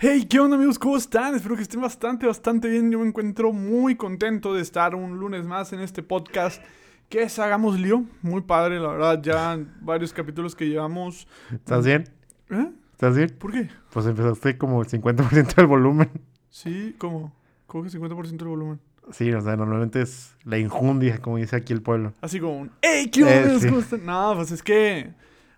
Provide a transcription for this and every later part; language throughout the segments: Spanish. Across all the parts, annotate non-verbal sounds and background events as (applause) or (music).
Hey, ¿qué onda amigos? ¿Cómo están? Espero que estén bastante, bastante bien. Yo me encuentro muy contento de estar un lunes más en este podcast que es Hagamos Lío. Muy padre, la verdad. Ya varios capítulos que llevamos. ¿Estás bien? ¿Eh? ¿Estás bien? ¿Por qué? Pues empezaste como el 50% del volumen. Sí, ¿cómo? ¿Cómo que 50% del volumen? Sí, o sea, normalmente es la injundia, como dice aquí el pueblo. Así como un ¡Hey, qué onda! Eh, sí. ¿Cómo están? No, pues es que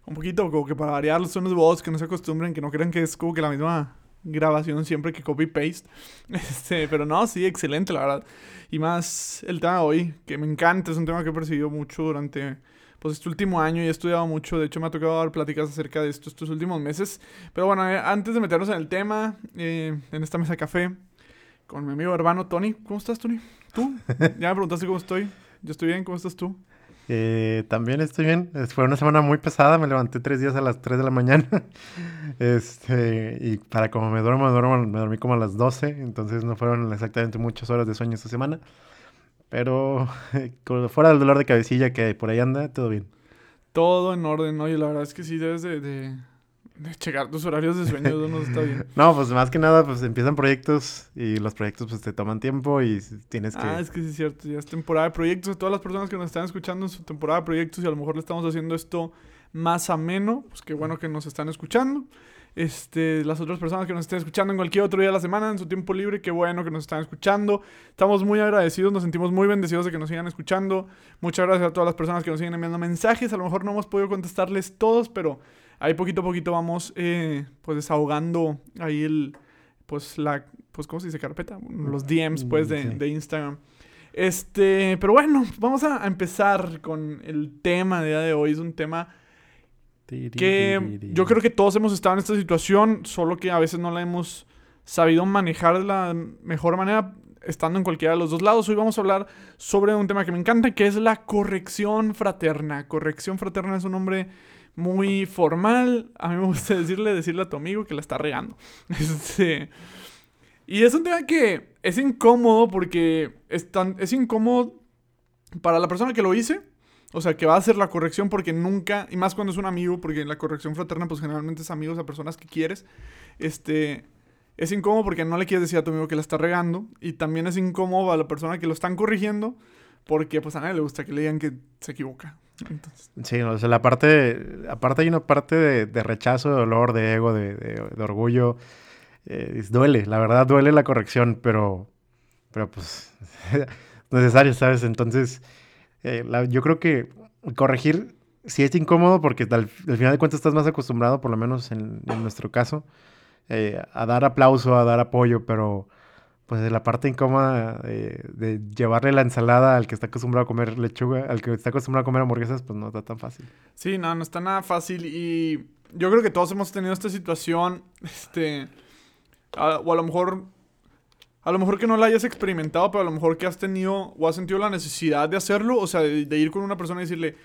un poquito como que para variar los tonos de voz, que no se acostumbren, que no crean que es como que la misma grabación siempre que copy-paste. (laughs) Este, pero no, sí, excelente, la verdad. Y más el tema de hoy, que me encanta, es un tema que he percibido mucho durante pues este último año y he estudiado mucho. De hecho, me ha tocado dar pláticas acerca de esto estos últimos meses. Pero bueno, eh, antes de meternos en el tema, eh, en esta mesa de café, con mi amigo hermano Tony. ¿Cómo estás, Tony? ¿Tú? Ya me preguntaste cómo estoy. Yo estoy bien, ¿cómo estás tú? Eh, también estoy bien. Fue una semana muy pesada. Me levanté tres días a las 3 de la mañana. (laughs) Este, y para como me duermo, me duermo, me dormí como a las 12. Entonces no fueron exactamente muchas horas de sueño esta semana. Pero (laughs) fuera del dolor de cabecilla que por ahí anda, todo bien. Todo en orden, oye, la verdad es que sí debes de, de, de checar tus horarios de sueño, no está bien. (laughs) No, pues más que nada, pues empiezan proyectos y los proyectos pues te toman tiempo y tienes que... Ah, es que sí es cierto, ya es temporada de proyectos. A todas las personas que nos están escuchando en su temporada de proyectos y a lo mejor le estamos haciendo esto más ameno, pues qué bueno que nos están escuchando. Este, las otras personas que nos estén escuchando en cualquier otro día de la semana, en su tiempo libre, qué bueno que nos están escuchando. Estamos muy agradecidos, nos sentimos muy bendecidos de que nos sigan escuchando. Muchas gracias a todas las personas que nos siguen enviando mensajes. A lo mejor no hemos podido contestarles todos, pero ahí poquito a poquito vamos eh, pues desahogando ahí el, pues la, pues ¿cómo se dice? Carpeta, los DMs pues de, de Instagram. Este, pero bueno, vamos a a empezar con el tema de día de hoy. Es un tema que yo creo que todos hemos estado en esta situación, solo que a veces no la hemos sabido manejar de la mejor manera estando en cualquiera de los dos lados. Hoy vamos a hablar sobre un tema que me encanta, que es la corrección fraterna. Corrección fraterna es un nombre muy formal. A mí me gusta decirle, decirle a tu amigo que la está regando. (laughs) Este, y es un tema que es incómodo porque es, tan- es incómodo para la persona que lo hice. O sea, que va a hacer la corrección porque nunca, y más cuando es un amigo, porque la corrección fraterna, pues generalmente es amigos a personas que quieres. Este, es incómodo porque no le quieres decir a tu amigo que la está regando. Y también es incómodo a la persona que lo están corrigiendo porque pues a nadie le gusta que le digan que se equivoca. Sí, o sea, la parte... Aparte hay una parte de, de rechazo, de dolor, de ego, de, orgullo. Eh, duele, la verdad duele la corrección, pero... Pero pues... (laughs) necesario, ¿sabes? Entonces, eh, yo creo que corregir sí es incómodo porque al, al final de cuentas estás más acostumbrado, por lo menos en, en nuestro caso, eh, a dar aplauso, a dar apoyo, pero pues la parte incómoda eh, de llevarle la ensalada al que está acostumbrado a comer lechuga, al que está acostumbrado a comer hamburguesas, pues no está tan fácil. Sí, no, no está nada fácil y yo creo que todos hemos tenido esta situación, este, o a lo mejor, a lo mejor que no la hayas experimentado, pero a lo mejor que has tenido o has sentido la necesidad de hacerlo, o sea, de ir con una persona y decirle,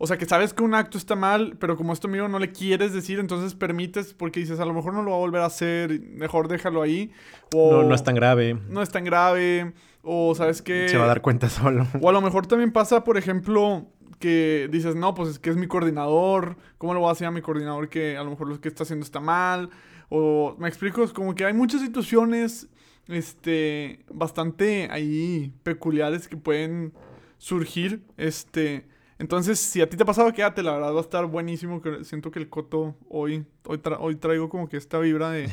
o sea, que sabes que un acto está mal, pero como es tu amigo no le quieres decir, entonces permites porque dices, a lo mejor no lo va a volver a hacer, mejor déjalo ahí, o No, no es tan grave. no es tan grave, o sabes que... Se va a dar cuenta (laughs) solo. O a lo mejor también pasa, por ejemplo, que dices, no, pues es que es mi coordinador, ¿cómo le voy a decir a mi coordinador que a lo mejor lo que está haciendo está mal? O me explico, es como que hay muchas situaciones, este, bastante ahí peculiares que pueden surgir, este... Entonces, si a ti te ha pasado, quédate, la verdad va a estar buenísimo. Siento que el coto hoy, hoy, tra- hoy traigo como que esta vibra de,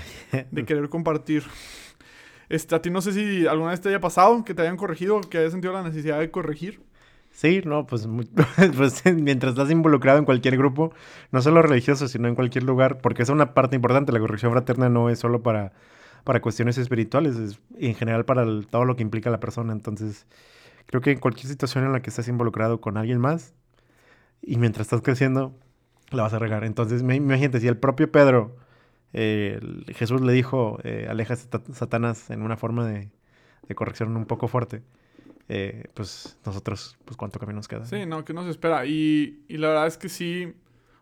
de (laughs) querer compartir. Este, a ti no sé si alguna vez te haya pasado, que te hayan corregido, que hayas sentido la necesidad de corregir. Sí, no, pues, (laughs) pues mientras estás involucrado en cualquier grupo, no solo religioso, sino en cualquier lugar, porque es una parte importante, la corrección fraterna no es solo para, para cuestiones espirituales, es en general para el- todo lo que implica la persona. Entonces, creo que en cualquier situación en la que estás involucrado con alguien más y mientras estás creciendo, la vas a regar. Entonces, imagínate, si el propio Pedro, eh, Jesús le dijo, eh, aleja sata- Satanás en una forma de, de corrección un poco fuerte. eh, pues nosotros, pues cuánto camino nos queda. Sí, no, que nos espera. Y, y la verdad es que sí.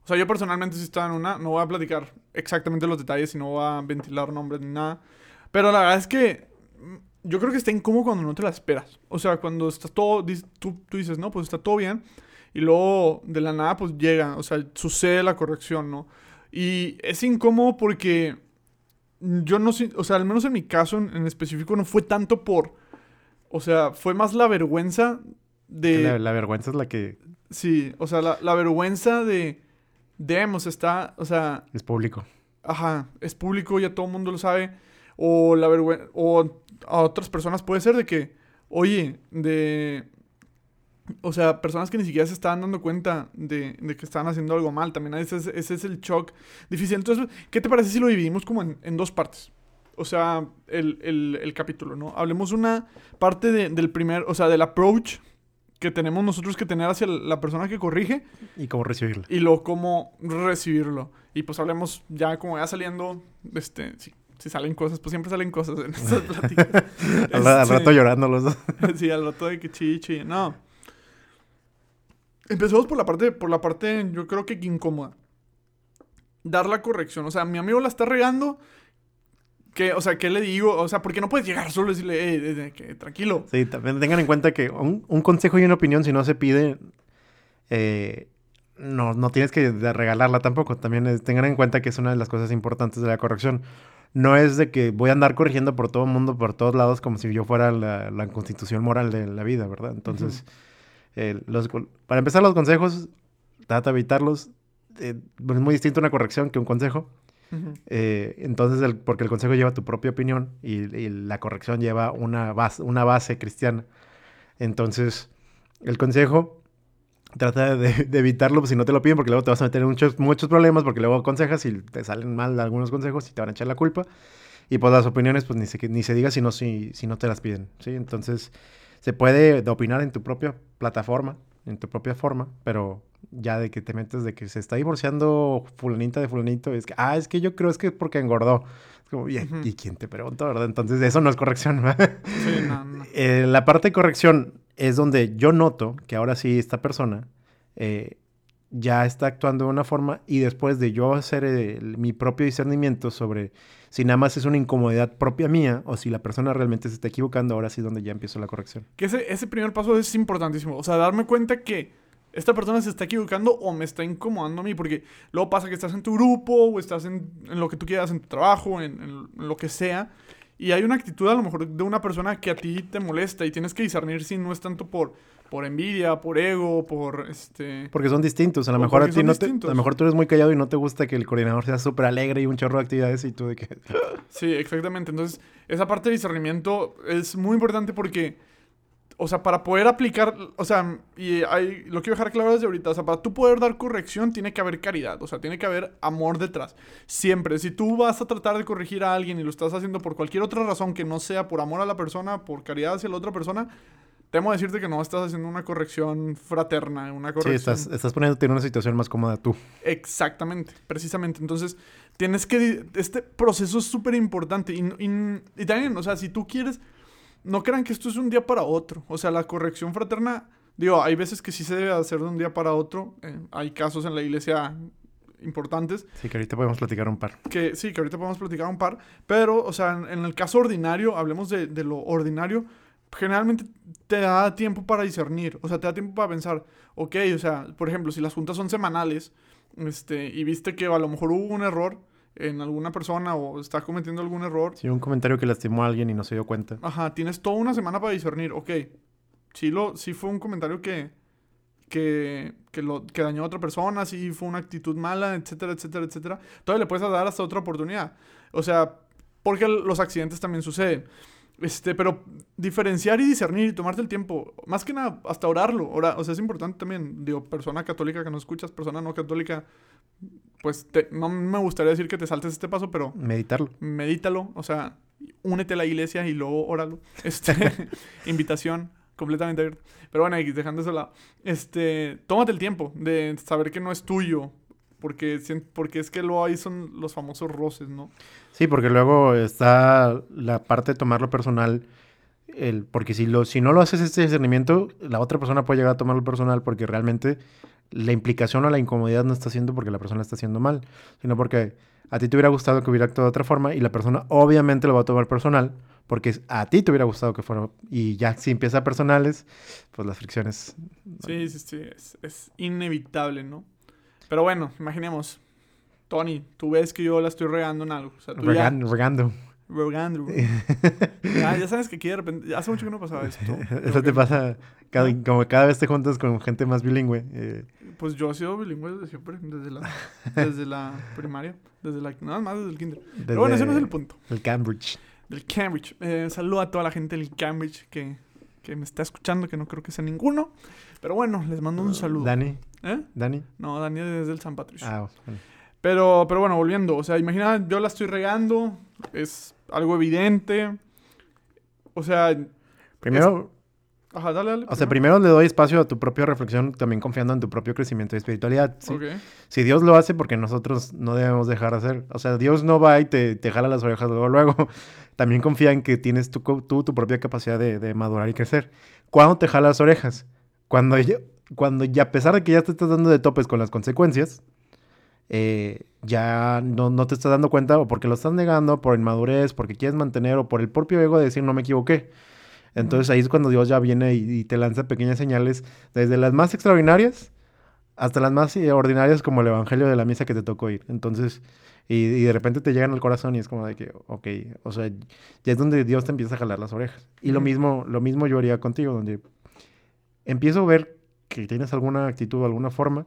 O sea, yo personalmente sí estaba en una. No voy a platicar exactamente los detalles y no voy a ventilar nombres ni nada. Pero la verdad es que yo creo que está incómodo cuando no te la esperas. O sea, cuando estás todo. Tú, tú dices, no, pues está todo bien. Y luego de la nada, pues llega. O sea, sucede la corrección, ¿no? Y es incómodo porque yo no sé, o sea, al menos en mi caso en, específico no fue tanto por, o sea, fue más la vergüenza de... La, vergüenza es la que... Sí, o sea, la, vergüenza de, Demos está, o sea... Es público. Ajá, es público, ya todo el mundo lo sabe. O la vergüenza, o a otras personas puede ser de que, oye, de o sea, personas que ni siquiera se estaban dando cuenta de, que estaban haciendo algo mal. También ese es, ese es el shock difícil. Entonces, ¿qué te parece si lo dividimos como en, dos partes? O sea, el, capítulo, ¿no? Hablemos una parte del primer, o sea, del approach que tenemos nosotros que tener hacia la persona que corrige. Y cómo recibirlo. Y luego cómo recibirlo. Y pues hablemos ya como ya saliendo, este, si, si salen cosas, pues siempre salen cosas en (laughs) estas pláticas. al, rato llorando los dos. (laughs) sí, al rato de que chichi. No. Empecemos por la parte, por la parte, yo creo que incómoda. Dar la corrección. O sea, mi amigo la está regando. Que, o sea, ¿qué le digo? O sea, porque no puedes llegar solo y decirle, eh, que, tranquilo. Sí, también tengan en cuenta que un, consejo y una opinión, si no se pide, eh, no, no tienes que regalarla tampoco. También tengan en cuenta que es una de las cosas importantes de la corrección. No es de que voy a andar corrigiendo por todo el mundo, por todos lados, como si yo fuera la, constitución moral de la vida, ¿verdad? Entonces para empezar, los consejos, trata de evitarlos. Eh, es muy distinto una corrección que un consejo. Eh, entonces, porque el consejo lleva tu propia opinión y, la corrección lleva una base, una base cristiana. Entonces, el consejo trata de, evitarlo si no te lo piden porque luego te vas a meter muchos, muchos problemas porque luego aconsejas y te salen mal algunos consejos y te van a echar la culpa. Y pues las opiniones, pues ni se, ni se diga si no, si, si no te las piden. ¿sí? Entonces, se puede opinar en tu propia plataforma, en tu propia forma, pero ya de que te metes de que se está divorciando fulanita de fulanito, es que, ah, es que yo creo es que es porque engordó. Es como, ¿y, ¿y quién te pregunta, verdad? Entonces, eso no es corrección. Sí, no, no. (laughs) Eh, la parte de corrección es donde yo noto que ahora sí esta persona eh, ya está actuando de una forma y después de yo hacer mi propio discernimiento sobre si nada más es una incomodidad propia mía o si la persona realmente se está equivocando, ahora sí es donde ya empiezo la corrección. Que ese, ese primer paso es importantísimo. O sea, darme cuenta que esta persona se está equivocando o me está incomodando a mí, porque luego pasa que estás en tu grupo o estás en, lo que tú quieras, en tu trabajo, en, lo que sea, y hay una actitud a lo mejor de una persona que a ti te molesta y tienes que discernir si no es tanto por por envidia, por ego, por este... Porque son distintos. A lo mejor a ti no te... A lo mejor tú eres muy callado y no te gusta que el coordinador sea súper alegre y un chorro de actividades y tú de que... sí, exactamente. Entonces, esa parte de discernimiento es muy importante porque... O sea, para poder aplicar, o sea, y hay, lo quiero dejar claro desde ahorita, o sea, para tú poder dar corrección tiene que haber caridad, o sea, tiene que haber amor detrás. Siempre, si tú vas a tratar de corregir a alguien y lo estás haciendo por cualquier otra razón que no sea por amor a la persona, por caridad hacia la otra persona, temo decirte que no estás haciendo una corrección fraterna, una corrección... Sí, estás, estás poniéndote en una situación más cómoda tú. Exactamente, precisamente. Entonces, tienes que... Este proceso es súper importante. Y, y, también, o sea, si tú quieres... No crean que esto es un día para otro. O sea, la corrección fraterna... Digo, hay veces que sí se debe hacer de un día para otro. Eh, hay casos en la iglesia importantes. Sí, que ahorita podemos platicar un par. Que sí, que ahorita podemos platicar un par. Pero, o sea, en, el caso ordinario, hablemos de, de lo ordinario generalmente te da tiempo para discernir, o sea, te da tiempo para pensar, ok, o sea, por ejemplo, si las juntas son semanales, este, y viste que a lo mejor hubo un error en alguna persona o está cometiendo algún error. Sí, un comentario que lastimó a alguien y no se dio cuenta. Ajá, tienes toda una semana para discernir, ok, sí, lo, sí fue un comentario que, que, que, lo, que dañó a otra persona, sí fue una actitud mala, etcétera, etcétera, etcétera. Todavía le puedes dar hasta otra oportunidad. O sea, porque los accidentes también suceden. Este, pero diferenciar y discernir y tomarte el tiempo, más que nada, hasta orarlo. Ora, o sea, es importante también, digo, persona católica que no escuchas, persona no católica, pues no me gustaría decir que te saltes este paso, pero... Meditarlo. Medítalo, o sea, únete a la iglesia y luego óralo. (laughs) Este, (laughs) invitación completamente abierta. Pero bueno, dejando eso lado. Este, tómate el tiempo de saber que no es tuyo, porque, porque es que luego ahí son los famosos roces, ¿no? Sí, porque luego está la parte de tomarlo personal. El, porque si, lo, si no lo haces este discernimiento, la otra persona puede llegar a tomarlo personal porque realmente la implicación o la incomodidad no está haciendo porque la persona está haciendo mal, sino porque a ti te hubiera gustado que hubiera actuado de otra forma y la persona obviamente lo va a tomar personal porque a ti te hubiera gustado que fuera. Y ya si empieza personales, pues las fricciones. Sí, sí, sí, es, es inevitable, ¿no? Pero bueno, imaginemos. Tony, tú ves que yo la estoy regando en algo. O sea, tú regando, regando. Regando. (laughs) ya, ya sabes que aquí de repente, hace mucho que no pasaba esto. (laughs) Eso te pasa cada, como cada vez te juntas con gente más bilingüe. Eh. Pues yo he sido bilingüe desde siempre, desde la, desde la (laughs) primaria, desde la, nada más desde el kinder. Pero bueno, ese no es el punto. El Cambridge. Del Cambridge. Eh, saludo a toda la gente del Cambridge que, que me está escuchando, que no creo que sea ninguno. Pero bueno, les mando un saludo. Dani. ¿Eh? Dani. No, Dani es del San Patricio. Ah, bueno. Pero, pero bueno, volviendo. O sea, imagina, yo la estoy regando. Es algo evidente. O sea. Primero. Ajá, dale, dale. O sea, primero le doy espacio a tu propia reflexión, también confiando en tu propio crecimiento y espiritualidad. ¿sí? Si Dios lo hace, porque nosotros no debemos dejar de hacer. O sea, Dios no va y te, te jala las orejas luego, luego. (laughs) También confía en que tienes tú, tu propia capacidad de, de, madurar y crecer. ¿Cuándo te jala las orejas? Cuando, cuando ya, a pesar de que ya te estás dando de topes con las consecuencias, eh, ya no, no, te estás dando cuenta o porque lo estás negando, por inmadurez, porque quieres mantener o por el propio ego de decir no me equivoqué. Entonces ahí es cuando Dios ya viene y, te lanza pequeñas señales, desde las más extraordinarias hasta las más ordinarias como el Evangelio de la misa que te tocó ir. Entonces, y, de repente te llegan al corazón y es como de que, ok, o sea, ya es donde Dios te empieza a jalar las orejas. Y lo mismo, lo mismo yo haría contigo, donde empiezo a ver que tienes alguna actitud, alguna forma,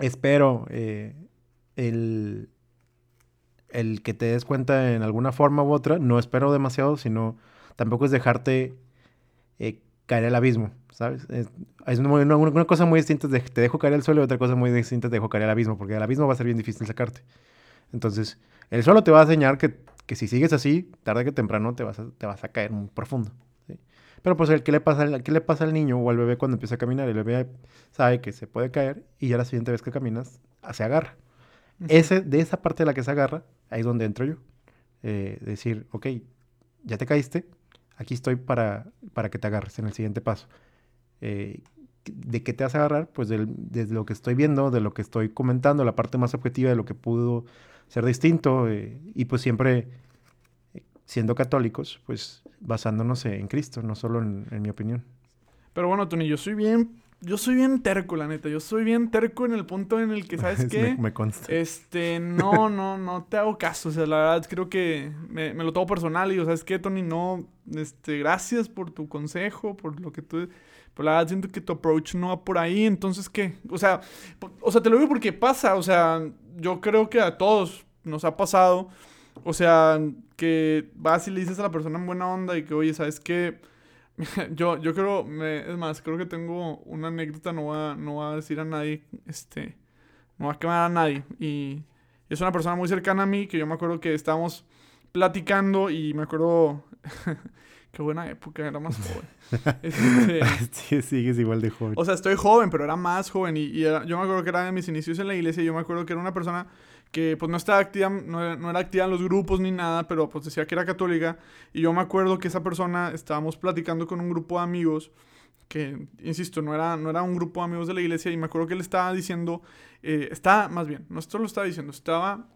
espero eh, el, el que te des cuenta en alguna forma u otra, no espero demasiado, sino tampoco es dejarte eh, caer al abismo, ¿sabes? Es, una, cosa muy distinta de te dejo caer al suelo y otra cosa muy distinta te dejo caer al abismo, porque el abismo va a ser bien difícil sacarte. Entonces, el suelo te va a enseñar que, que si sigues así, tarde que temprano te vas a, te vas a caer muy profundo. Pero pues, ¿qué le, pasa, ¿qué le pasa al niño o al bebé cuando empieza a caminar? El bebé sabe que se puede caer y ya la siguiente vez que caminas, se agarra. Ese, de esa parte de la que se agarra, ahí es donde entro yo. Eh, decir, ok, ya te caíste, aquí estoy para, para que te agarres en el siguiente paso. Eh, ¿De qué te vas a agarrar? Pues de lo que estoy viendo, de lo que estoy comentando, la parte más objetiva de lo que pudo ser distinto eh, y pues siempre siendo católicos, pues basándonos en Cristo, no solo en, mi opinión. Pero bueno, Tony, yo soy bien, yo soy bien terco, la neta. Yo soy bien terco en el punto en el que, (laughs) ¿sabes qué? me, consta. Este, no, (laughs) no, no te hago caso. O sea, la verdad creo que me, lo tomo personal y digo, ¿sabes qué, Tony? No, este, gracias por tu consejo, por lo que tú... Pero la verdad siento que tu approach no va por ahí, entonces, ¿qué? O sea, o sea, te lo digo porque pasa, o sea, yo creo que a todos nos ha pasado o sea, que vas y le dices a la persona en buena onda y que, oye, ¿sabes qué? (laughs) yo, yo creo, me, es más, creo que tengo una anécdota, no voy, a, no a decir a nadie, este, no va a quemar a nadie. Y es una persona muy cercana a mí, que yo me acuerdo que estábamos platicando y me acuerdo, (laughs) qué buena época, era más joven. (laughs) Este, sí, sigues igual de joven. O sea, estoy joven, pero era más joven y, y yo me acuerdo que era de mis inicios en la iglesia y yo me acuerdo que era una persona que pues no estaba activa, no, era activa en los grupos ni nada, pero pues decía que era católica. Y yo me acuerdo que esa persona, estábamos platicando con un grupo de amigos, que, insisto, no era, no era un grupo de amigos de la iglesia, y me acuerdo que él estaba diciendo, eh, está, más bien, no esto lo estaba diciendo, estaba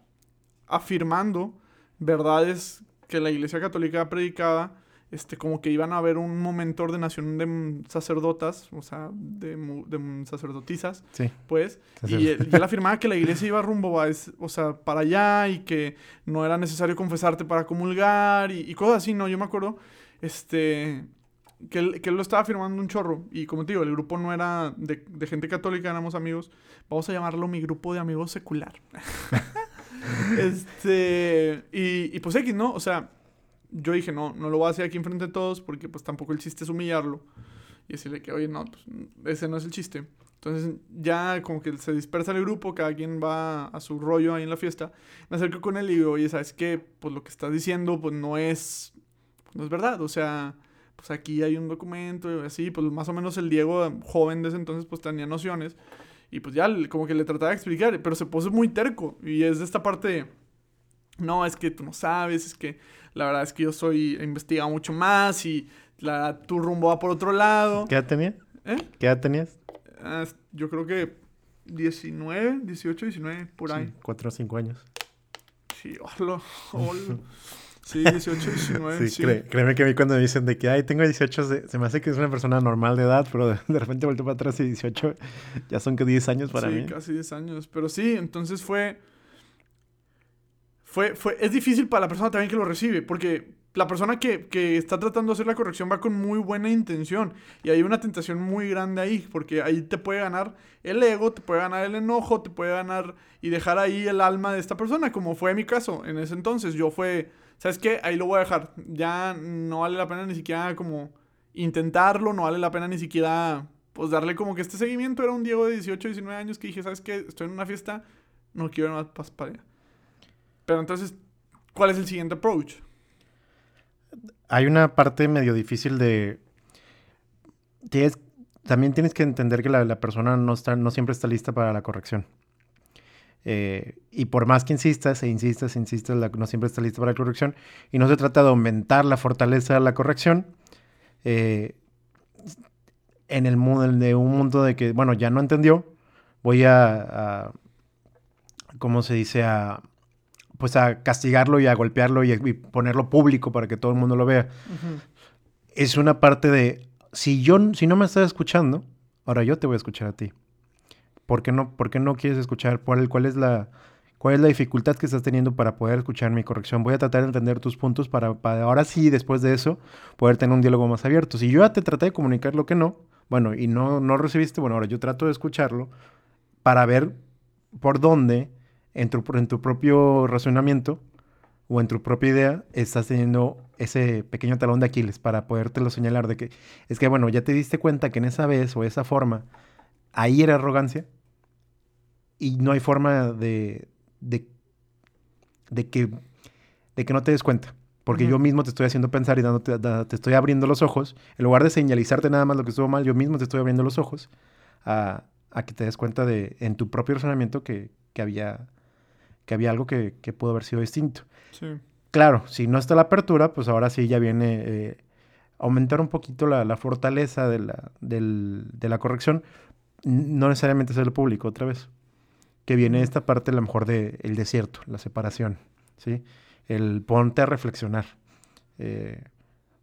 afirmando verdades que la iglesia católica predicaba este, como que iban a haber un momento de ordenación de sacerdotas, o sea, de, de sacerdotisas, sí. pues, y, él, afirmaba que la iglesia iba rumbo a, o sea, para allá y que no era necesario confesarte para comulgar y, cosas así, ¿no? Yo me acuerdo, este, que él, que él, lo estaba afirmando un chorro y como te digo, el grupo no era de, de gente católica, éramos amigos, vamos a llamarlo mi grupo de amigos secular. (laughs) este, y, y pues X, ¿no? O sea yo dije, no, no lo voy a hacer aquí enfrente de todos porque pues tampoco el chiste es humillarlo. Y decirle que, oye, no, pues ese no es el chiste. Entonces ya como que se dispersa el grupo, cada quien va a su rollo ahí en la fiesta. Me acerco con él y digo, oye, ¿sabes qué? Pues lo que estás diciendo pues no es, pues, no es verdad. O sea, pues aquí hay un documento y así, pues más o menos el Diego, joven de ese entonces, pues tenía nociones. Y pues ya como que le trataba de explicar, pero se puso muy terco. Y es de esta parte, no, es que tú no sabes, es que la verdad es que yo soy, he investigado mucho más y la, tu rumbo va por otro lado. ¿Qué edad tenías? ¿Eh? ¿Qué edad tenías? Ah, yo creo que 19, 18, 19, por ahí. Sí, 4 o 5 años. Sí, hola, (laughs) hola. Sí, 18, 19. Sí, créeme que a mí cuando me dicen de que, ay, tengo 18, se, me hace que es una persona normal de edad, pero de, repente vuelto para atrás y 18 ya son que 10 años para mí. Sí, casi 10 años. Pero sí, entonces fue fue, fue, es difícil para la persona también que lo recibe, porque la persona que, que, está tratando de hacer la corrección va con muy buena intención y hay una tentación muy grande ahí, porque ahí te puede ganar el ego, te puede ganar el enojo, te puede ganar y dejar ahí el alma de esta persona, como fue mi caso en ese entonces. Yo fue, ¿sabes qué? Ahí lo voy a dejar. Ya no vale la pena ni siquiera como intentarlo, no vale la pena ni siquiera pues darle como que este seguimiento. Era un Diego de 18, 19 años que dije, ¿sabes qué? Estoy en una fiesta, no quiero más para allá. Pero entonces, ¿cuál es el siguiente approach? Hay una parte medio difícil de... Tienes, también tienes que entender que la, persona no, está, no siempre está lista para la corrección. Eh, y por más que insistas e insistas e insistas, no siempre está lista para la corrección. Y no se trata de aumentar la fortaleza de la corrección. Eh, en el mundo de un mundo de que, bueno, ya no entendió, voy a, a ¿cómo se dice? A, pues a castigarlo y a golpearlo y, ponerlo público para que todo el mundo lo vea. Es una parte de, si yo, si no me estás escuchando, ahora yo te voy a escuchar a ti. ¿Por qué no, por qué no quieres escuchar? ¿Cuál, cuál, es la, ¿Cuál es la dificultad que estás teniendo para poder escuchar mi corrección? Voy a tratar de entender tus puntos para, para ahora sí, después de eso, poder tener un diálogo más abierto. Si yo ya te traté de comunicar lo que no, bueno, y no, no recibiste, bueno, ahora yo trato de escucharlo para ver por dónde en tu, en tu propio razonamiento o en tu propia idea estás teniendo ese pequeño talón de Aquiles para podértelo señalar de que es que, bueno, ya te diste cuenta que en esa vez o esa forma ahí era arrogancia y no hay forma de, de, de que, de que no te des cuenta. Porque yo mismo te estoy haciendo pensar y dándote, te estoy abriendo los ojos. En lugar de señalizarte nada más lo que estuvo mal, yo mismo te estoy abriendo los ojos a, a que te des cuenta de, en tu propio razonamiento que, que había que había algo que, que pudo haber sido distinto. Sí. Claro, si no está la apertura, pues ahora sí ya viene eh, aumentar un poquito la, la fortaleza de la, del, de la corrección, no necesariamente ser el público otra vez. Que viene esta parte a lo mejor del el desierto, la separación, ¿sí? El ponte a reflexionar. Eh,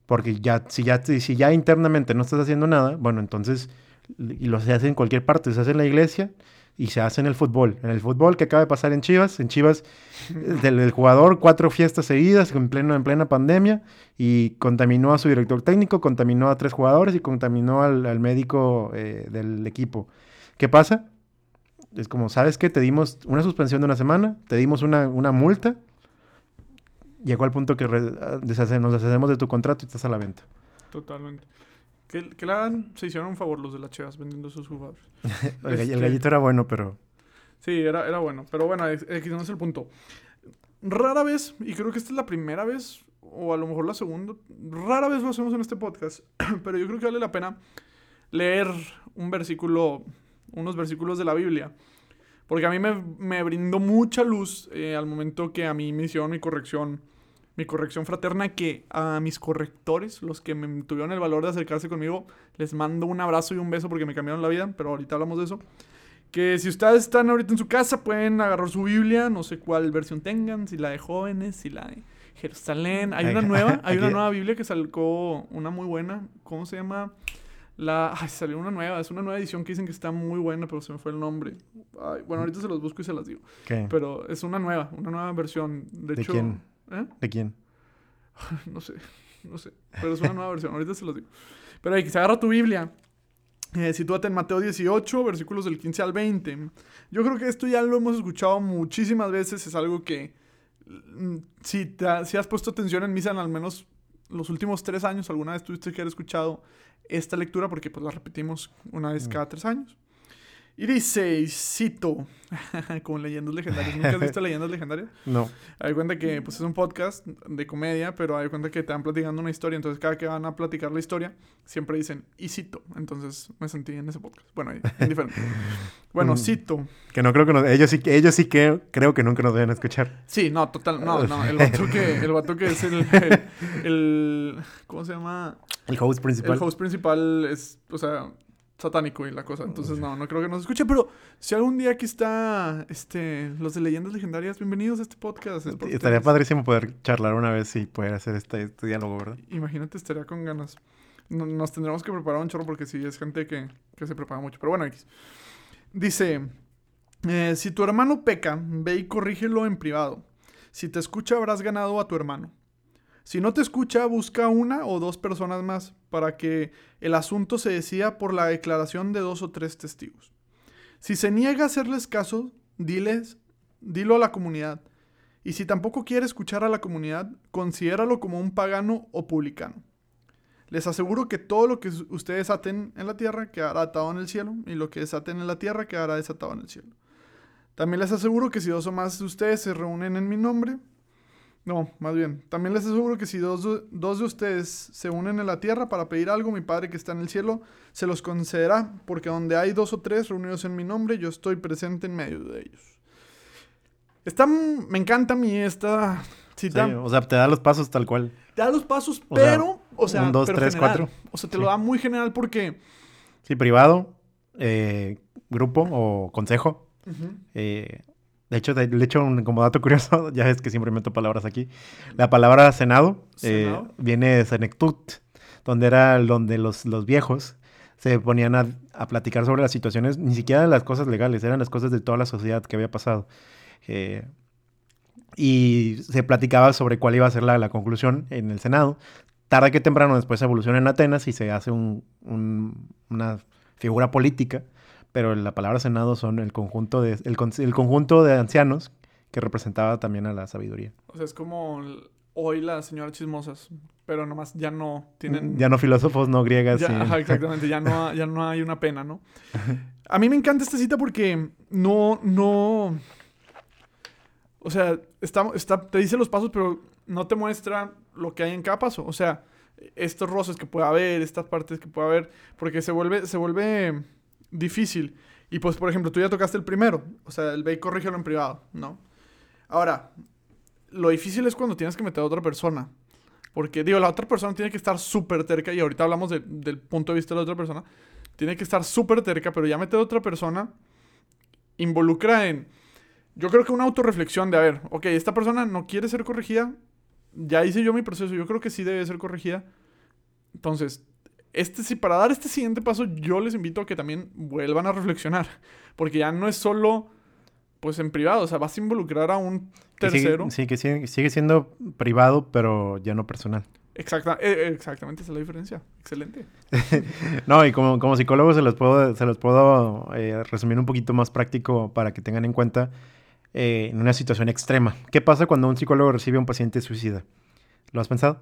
porque ya si, ya, si ya internamente no estás haciendo nada, bueno, entonces, y lo se hace en cualquier parte, se hace en la iglesia, y se hace en el fútbol. En el fútbol que acaba de pasar en Chivas, en Chivas del, jugador cuatro fiestas seguidas en, plena pandemia y contaminó a su director técnico, contaminó a tres jugadores y contaminó al, médico eh, del equipo. ¿Qué pasa? Es como, ¿sabes qué? Te dimos una suspensión de una semana, te dimos una, una multa, llegó al punto que nos deshacemos de tu contrato y estás a la venta. Totalmente. Que, que la se hicieron un favor los de las Chivas vendiendo sus jugadores. (laughs) el, este, gallito era bueno, pero... Sí, era, era bueno. Pero bueno, aquí no es el punto. Rara vez, y creo que esta es la primera vez, o a lo mejor la segunda, rara vez lo hacemos en este podcast, (clears throat) pero yo creo que vale la pena leer un versículo, unos versículos de la Biblia. Porque a mí me, me brindó mucha luz eh, al momento que a mí me hicieron mi corrección mi corrección fraterna que a mis correctores, los que me tuvieron el valor de acercarse conmigo, les mando un abrazo y un beso porque me cambiaron la vida, pero ahorita hablamos de eso. Que si ustedes están ahorita en su casa, pueden agarrar su Biblia, no sé cuál versión tengan, si la de jóvenes, si la de Jerusalén. Hay una nueva, hay una nueva Biblia que salió una muy buena, ¿cómo se llama? La, ay, salió una nueva, es una nueva edición que dicen que está muy buena, pero se me fue el nombre. bueno, ahorita se los busco y se las digo. Pero es una nueva, una nueva versión. De, ¿De hecho, quién? ¿Eh? ¿De quién? (laughs) no sé, no sé. Pero es una nueva versión, ahorita se los digo. Pero ahí, que se agarra tu Biblia. Eh, sitúate en Mateo 18, versículos del 15 al 20. Yo creo que esto ya lo hemos escuchado muchísimas veces. Es algo que, mm, si, si has puesto atención en misa en al menos los últimos tres años, alguna vez tuviste que haber escuchado esta lectura, porque pues la repetimos una vez mm. cada tres años. Y dice, y cito, (laughs) como leyendas legendarias. ¿Nunca has visto leyendas legendarias? (laughs) No. Hay cuenta que pues, es un podcast de comedia, pero hay cuenta que te van platicando una historia. Entonces, cada que van a platicar la historia, siempre dicen, y cito. Entonces, me sentí en ese podcast. Bueno, indiferente. (laughs) bueno, mm. cito. Que no creo que nos, ellos sí, ellos sí que creo que nunca nos deben escuchar. Sí, no, total, no, no. El vato que, el vato que es el, el, ¿cómo se llama? El host principal. El host principal es, o sea, satánico y la cosa. Entonces, no, no creo que nos escuche. Pero si algún día aquí está este, los de leyendas legendarias, bienvenidos a este podcast. Estaría padrísimo poder charlar una vez y poder hacer este, este diálogo, ¿verdad? Imagínate, estaría con ganas. nos tendremos que preparar un chorro porque sí, es gente que, que se prepara mucho. Pero bueno, X. Dice: eh, Si tu hermano peca, ve y corrígelo en privado. Si te escucha, habrás ganado a tu hermano. Si no te escucha, busca una o dos personas más para que el asunto se decida por la declaración de dos o tres testigos. Si se niega a hacerles caso, diles, dilo a la comunidad. Y si tampoco quiere escuchar a la comunidad, considéralo como un pagano o publicano. Les aseguro que todo lo que ustedes aten en la tierra quedará atado en el cielo, y lo que desaten en la tierra quedará desatado en el cielo. También les aseguro que si dos o más de ustedes se reúnen en mi nombre, no, más bien, también les aseguro que si dos, dos, de ustedes se unen en la tierra para pedir algo, mi Padre que está en el cielo se los concederá, porque donde hay dos o tres reunidos en mi nombre, yo estoy presente en medio de ellos. Está, me encanta a mí esta cita. o sea, te da los pasos tal cual. Te da los pasos, pero, o sea, un, dos, tres, cuatro. O sea, te lo da muy general porque... Sí, privado, eh, grupo o consejo. eh, de hecho, de, hecho, un, como dato curioso, (laughs) ya es que siempre meto palabras aquí. La palabra Senado, eh, viene de Senectut, donde era donde los, los viejos se ponían a, a, platicar sobre las situaciones, ni siquiera las cosas legales, eran las cosas de toda la sociedad que había pasado. Eh, y se platicaba sobre cuál iba a ser la, la, conclusión en el Senado. Tarde que temprano después evoluciona en Atenas y se hace un, un, una figura política pero la palabra senado son el conjunto de, el, conjunto de ancianos que representaba también a la sabiduría. O sea, es como hoy las señoras chismosas, pero nomás ya no tienen... Ya no filósofos, no griegas. exactamente, ya no, ya no hay una pena, ¿no? A mí me encanta esta cita porque no, no... O sea, está, está, te dice los pasos, pero no te muestra lo que hay en cada paso. O sea, estos roces que puede haber, estas partes que puede haber, porque se vuelve, se vuelve difícil. Y pues, por ejemplo, tú ya tocaste el primero. O sea, el ve y corrígelo en privado, ¿no? Ahora, lo difícil es cuando tienes que meter a otra persona. Porque, digo, la otra persona tiene que estar súper terca. Y ahorita hablamos del punto de vista de la otra persona. Tiene que estar súper terca, pero ya meter a otra persona involucra en... Yo creo que una autorreflexión de, a ver, ok, esta persona no quiere ser corregida. Ya hice yo mi proceso. Yo creo que sí debe ser corregida. Entonces, este, sí, para dar este siguiente paso, yo les invito a que también vuelvan a reflexionar. Porque ya no es solo, pues, en privado. O sea, vas a involucrar a un tercero. sí, que sigue, siendo privado, pero ya no personal. Exacta, eh, exactamente, esa es la diferencia. Excelente. (laughs) no, y como, como psicólogo se los puedo, se los puedo eh, resumir un poquito más práctico para que tengan en cuenta eh, en una situación extrema. ¿Qué pasa cuando un psicólogo recibe a un paciente suicida? ¿Lo has pensado?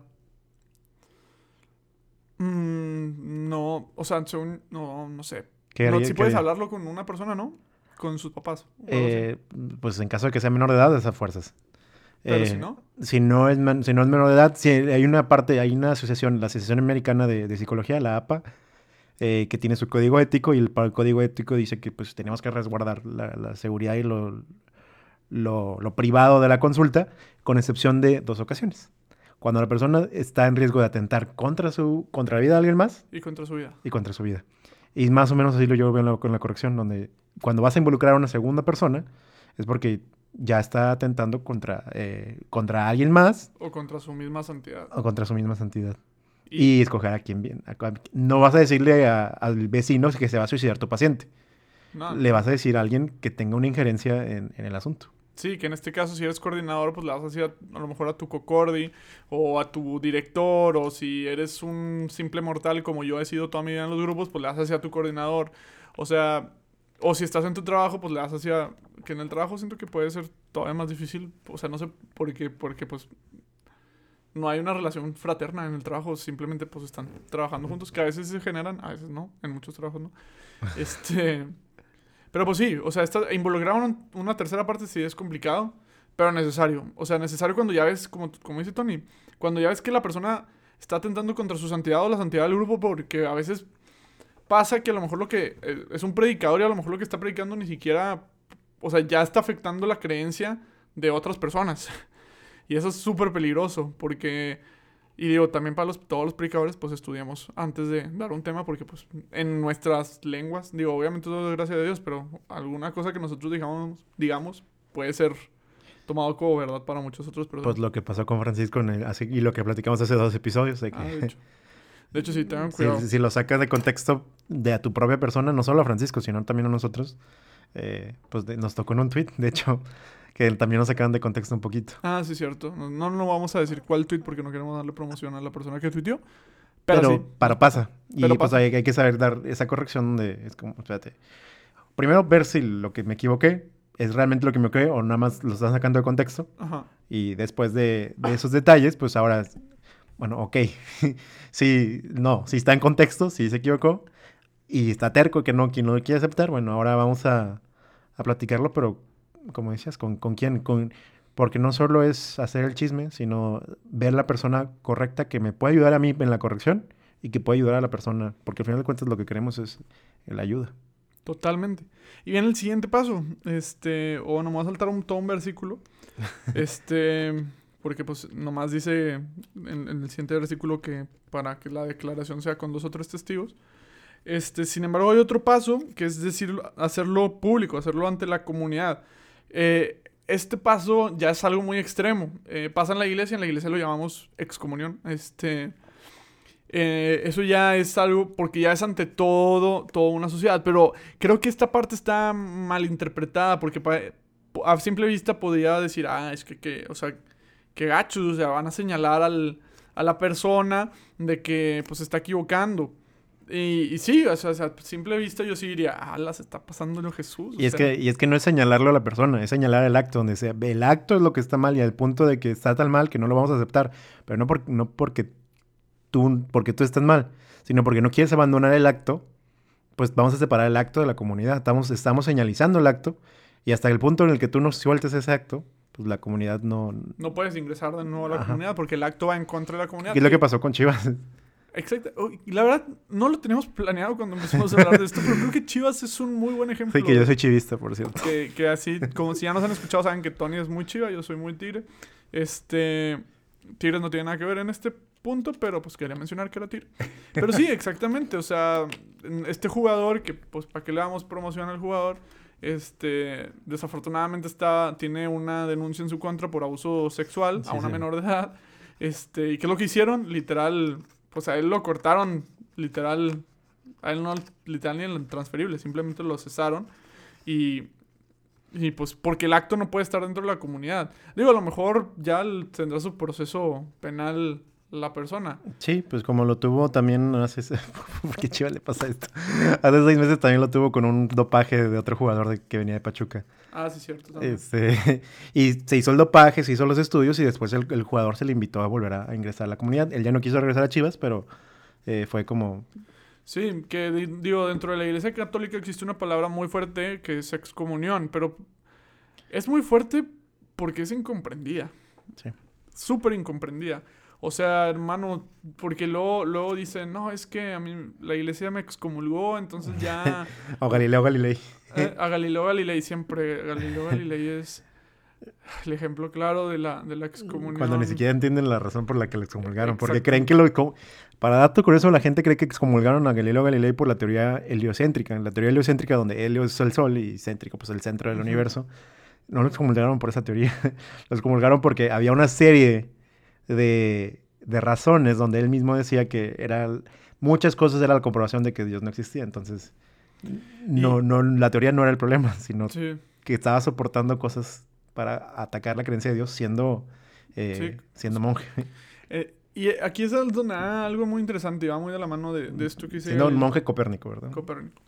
Mm, no, o sea, no, no sé. no, si puedes hablarlo con una persona, ¿no? Con sus papás. Eh, pues en caso de que sea menor de edad, esas fuerzas. Pero si eh, no. Si no, es si no es menor de edad, si hay una parte, hay una asociación, la Asociación Americana de, Psicología, la APA, eh, que tiene su código ético y el, el, código ético dice que pues tenemos que resguardar la, seguridad y lo, lo, lo, privado de la consulta, con excepción de dos ocasiones cuando la persona está en riesgo de atentar contra su contra la vida de alguien más y contra su vida. y contra su vida. Y más o menos así lo yo veo con la corrección donde cuando vas a involucrar a una segunda persona es porque ya está atentando contra eh, contra alguien más o contra su misma santidad. o contra su misma santidad. Y, escoger a quién bien no vas a decirle al vecino que se va a suicidar tu paciente. Le vas a decir a alguien que tenga una injerencia en el asunto Sí, que en este caso si eres coordinador, pues le vas a decir a, lo mejor a tu cocordi o a tu director, o si eres un simple mortal como yo he sido toda mi vida en los grupos, pues le vas a decir a tu coordinador. O sea, o si estás en tu trabajo, pues le vas a decir que en el trabajo siento que puede ser todavía más difícil, o sea, no sé por qué, porque pues no hay una relación fraterna en el trabajo, simplemente pues están trabajando juntos, que a veces se generan, a veces no, en muchos trabajos no. (laughs) Este... Pero pues sí, o sea, esta, involucrar una, una tercera parte sí es complicado, pero necesario. O sea, necesario cuando ya ves, como, como dice Tony, cuando ya ves que la persona está atentando contra su santidad o la santidad del grupo, porque a veces pasa que a lo mejor lo que eh, es un predicador y a lo mejor lo que está predicando ni siquiera, o sea, ya está afectando la creencia de otras personas. (laughs) y eso es súper peligroso, porque y digo, también para los, todos los predicadores, pues estudiamos antes de dar un tema, porque pues en nuestras lenguas, digo, obviamente todo es gracia de Dios, pero alguna cosa que nosotros digamos, digamos puede ser tomado como verdad para muchos otros personas. Pues lo que pasó con Francisco y lo que platicamos hace dos episodios. De, que, ah, de, hecho. sí, tengan (laughs) cuidado. Si, lo sacas de contexto de a tu propia persona, no solo a Francisco, sino también a nosotros, eh, pues nos tocó en un tweet, de hecho, que también nos sacaron de contexto un poquito. Ah, sí, cierto. No, no, vamos a decir cuál tweet porque no queremos darle promoción a la persona que tuiteó. Pero, para pasa. Y pues Hay, hay, que saber dar esa corrección donde es como, espérate. Primero ver si lo que me equivoqué es realmente lo que me equivoqué o nada más lo están sacando de contexto. Ajá. Y después de, de esos detalles, pues ahora, bueno, ok. (laughs) sí, no, si está en contexto, si se equivocó y está terco que no, quien no quiere aceptar, bueno, ahora vamos a, a platicarlo, pero como decías, ¿con, con quién? Con, porque no solo es hacer el chisme, sino ver la persona correcta que me puede ayudar a mí en la corrección y que puede ayudar a la persona, porque al final de cuentas lo que queremos es la ayuda. Totalmente. Y viene el siguiente paso, este, o nomás saltar un, todo un versículo, (laughs) este, porque pues nomás dice en, en, el siguiente versículo que para que la declaración sea con dos o tres testigos. Este, sin embargo, hay otro paso, que es decir, hacerlo público, hacerlo ante la comunidad. Eh, este paso ya es algo muy extremo. Eh, pasa en la iglesia, en la iglesia lo llamamos excomunión. Este, eh, eso ya es algo, porque ya es ante todo, toda una sociedad. Pero creo que esta parte está mal interpretada, porque a simple vista podría decir, ah, es que, que o sea, que gachos, o sea, van a señalar al, a la persona de que pues está equivocando. Y, sí, o sea, a simple vista yo sí diría, ah, las está pasándolo Jesús. Y es, que, y es que no es señalarlo a la persona, es señalar el acto, donde sea, el acto es lo que está mal y al punto de que está tan mal que no lo vamos a aceptar. Pero no, por, no porque, tú, porque tú estás mal, sino porque no quieres abandonar el acto, pues vamos a separar el acto de la comunidad. Estamos, estamos señalizando el acto y hasta el punto en el que tú no sueltes ese acto, pues la comunidad no... No puedes ingresar de nuevo a la comunidad porque el acto va en contra de la comunidad. ¿Qué es lo que pasó con Chivas? Exacto. Y la verdad, no lo teníamos planeado cuando empezamos a hablar de esto, pero creo que Chivas es un muy buen ejemplo. Sí, que yo soy chivista, por cierto. Que, que así, como si ya nos han escuchado, saben que Tony es muy chiva, yo soy muy tigre. Este. Tigres no tiene nada que ver en este punto, pero pues quería mencionar que era tigre. Pero sí, exactamente. O sea, este jugador, que pues para que le damos promoción al jugador, este, desafortunadamente está, tiene una denuncia en su contra por abuso sexual a una menor de edad. Este, ¿y qué es lo que hicieron? Literal pues a él lo cortaron literal, a él no literal ni en transferible, simplemente lo cesaron y, y pues porque el acto no puede estar dentro de la comunidad. Digo, a lo mejor ya tendrá su proceso penal la persona. Sí, pues como lo tuvo también hace... (laughs) ¿Por qué chiva le pasa esto? hace seis meses también lo tuvo con un dopaje de otro jugador de, que venía de Pachuca. Ah, sí, cierto. Este, (laughs) y se hizo el dopaje, se hizo los estudios y después el, jugador se le invitó a volver a, ingresar a la comunidad. Él ya no quiso regresar a Chivas, pero eh, fue como... Sí, que digo, dentro de la iglesia católica existe una palabra muy fuerte que es excomunión, pero es muy fuerte porque es incomprendida. Sí. Súper incomprendida. O sea, hermano, porque luego, luego dicen, no, es que a mí la iglesia me excomulgó, entonces ya... (laughs) o Galileo Galilei. Eh, a Galileo Galilei siempre, Galileo Galilei es el ejemplo claro de la, de la excomunión. Cuando ni siquiera entienden la razón por la que le excomulgaron, porque creen que lo... Para dato curioso, la gente cree que excomulgaron a Galileo Galilei por la teoría heliocéntrica. En la teoría heliocéntrica, donde helio es el sol y céntrico, pues el centro del universo. No lo excomulgaron por esa teoría. (laughs) lo excomulgaron porque había una serie de, razones donde él mismo decía que era, muchas cosas era la comprobación de que Dios no existía. Entonces, no, no, la teoría no era el problema, (laughs) sino que estaba soportando cosas para atacar la creencia de Dios siendo, eh, siendo monje. Eh, y aquí es donde algo muy interesante y va muy de la mano de, esto que dice. Siendo un monje copérnico, ¿verdad? Copérnico.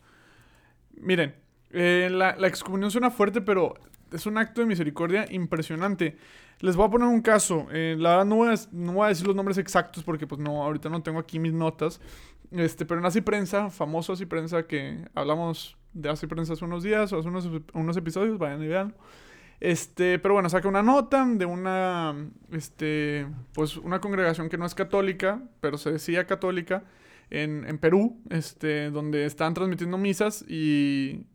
Miren, eh, la, la excomunión suena fuerte, pero es un acto de misericordia impresionante. Les voy a poner un caso. Eh, la verdad no voy, a, decir los nombres exactos porque pues no, ahorita no tengo aquí mis notas. Este, pero en Así Prensa, famoso Así Prensa que hablamos de Así Prensa hace unos días o hace unos, unos episodios, vayan y vean. Este, pero bueno, saca una nota de una, este, pues una congregación que no es católica, pero se decía católica en, en Perú, este, donde estaban transmitiendo misas y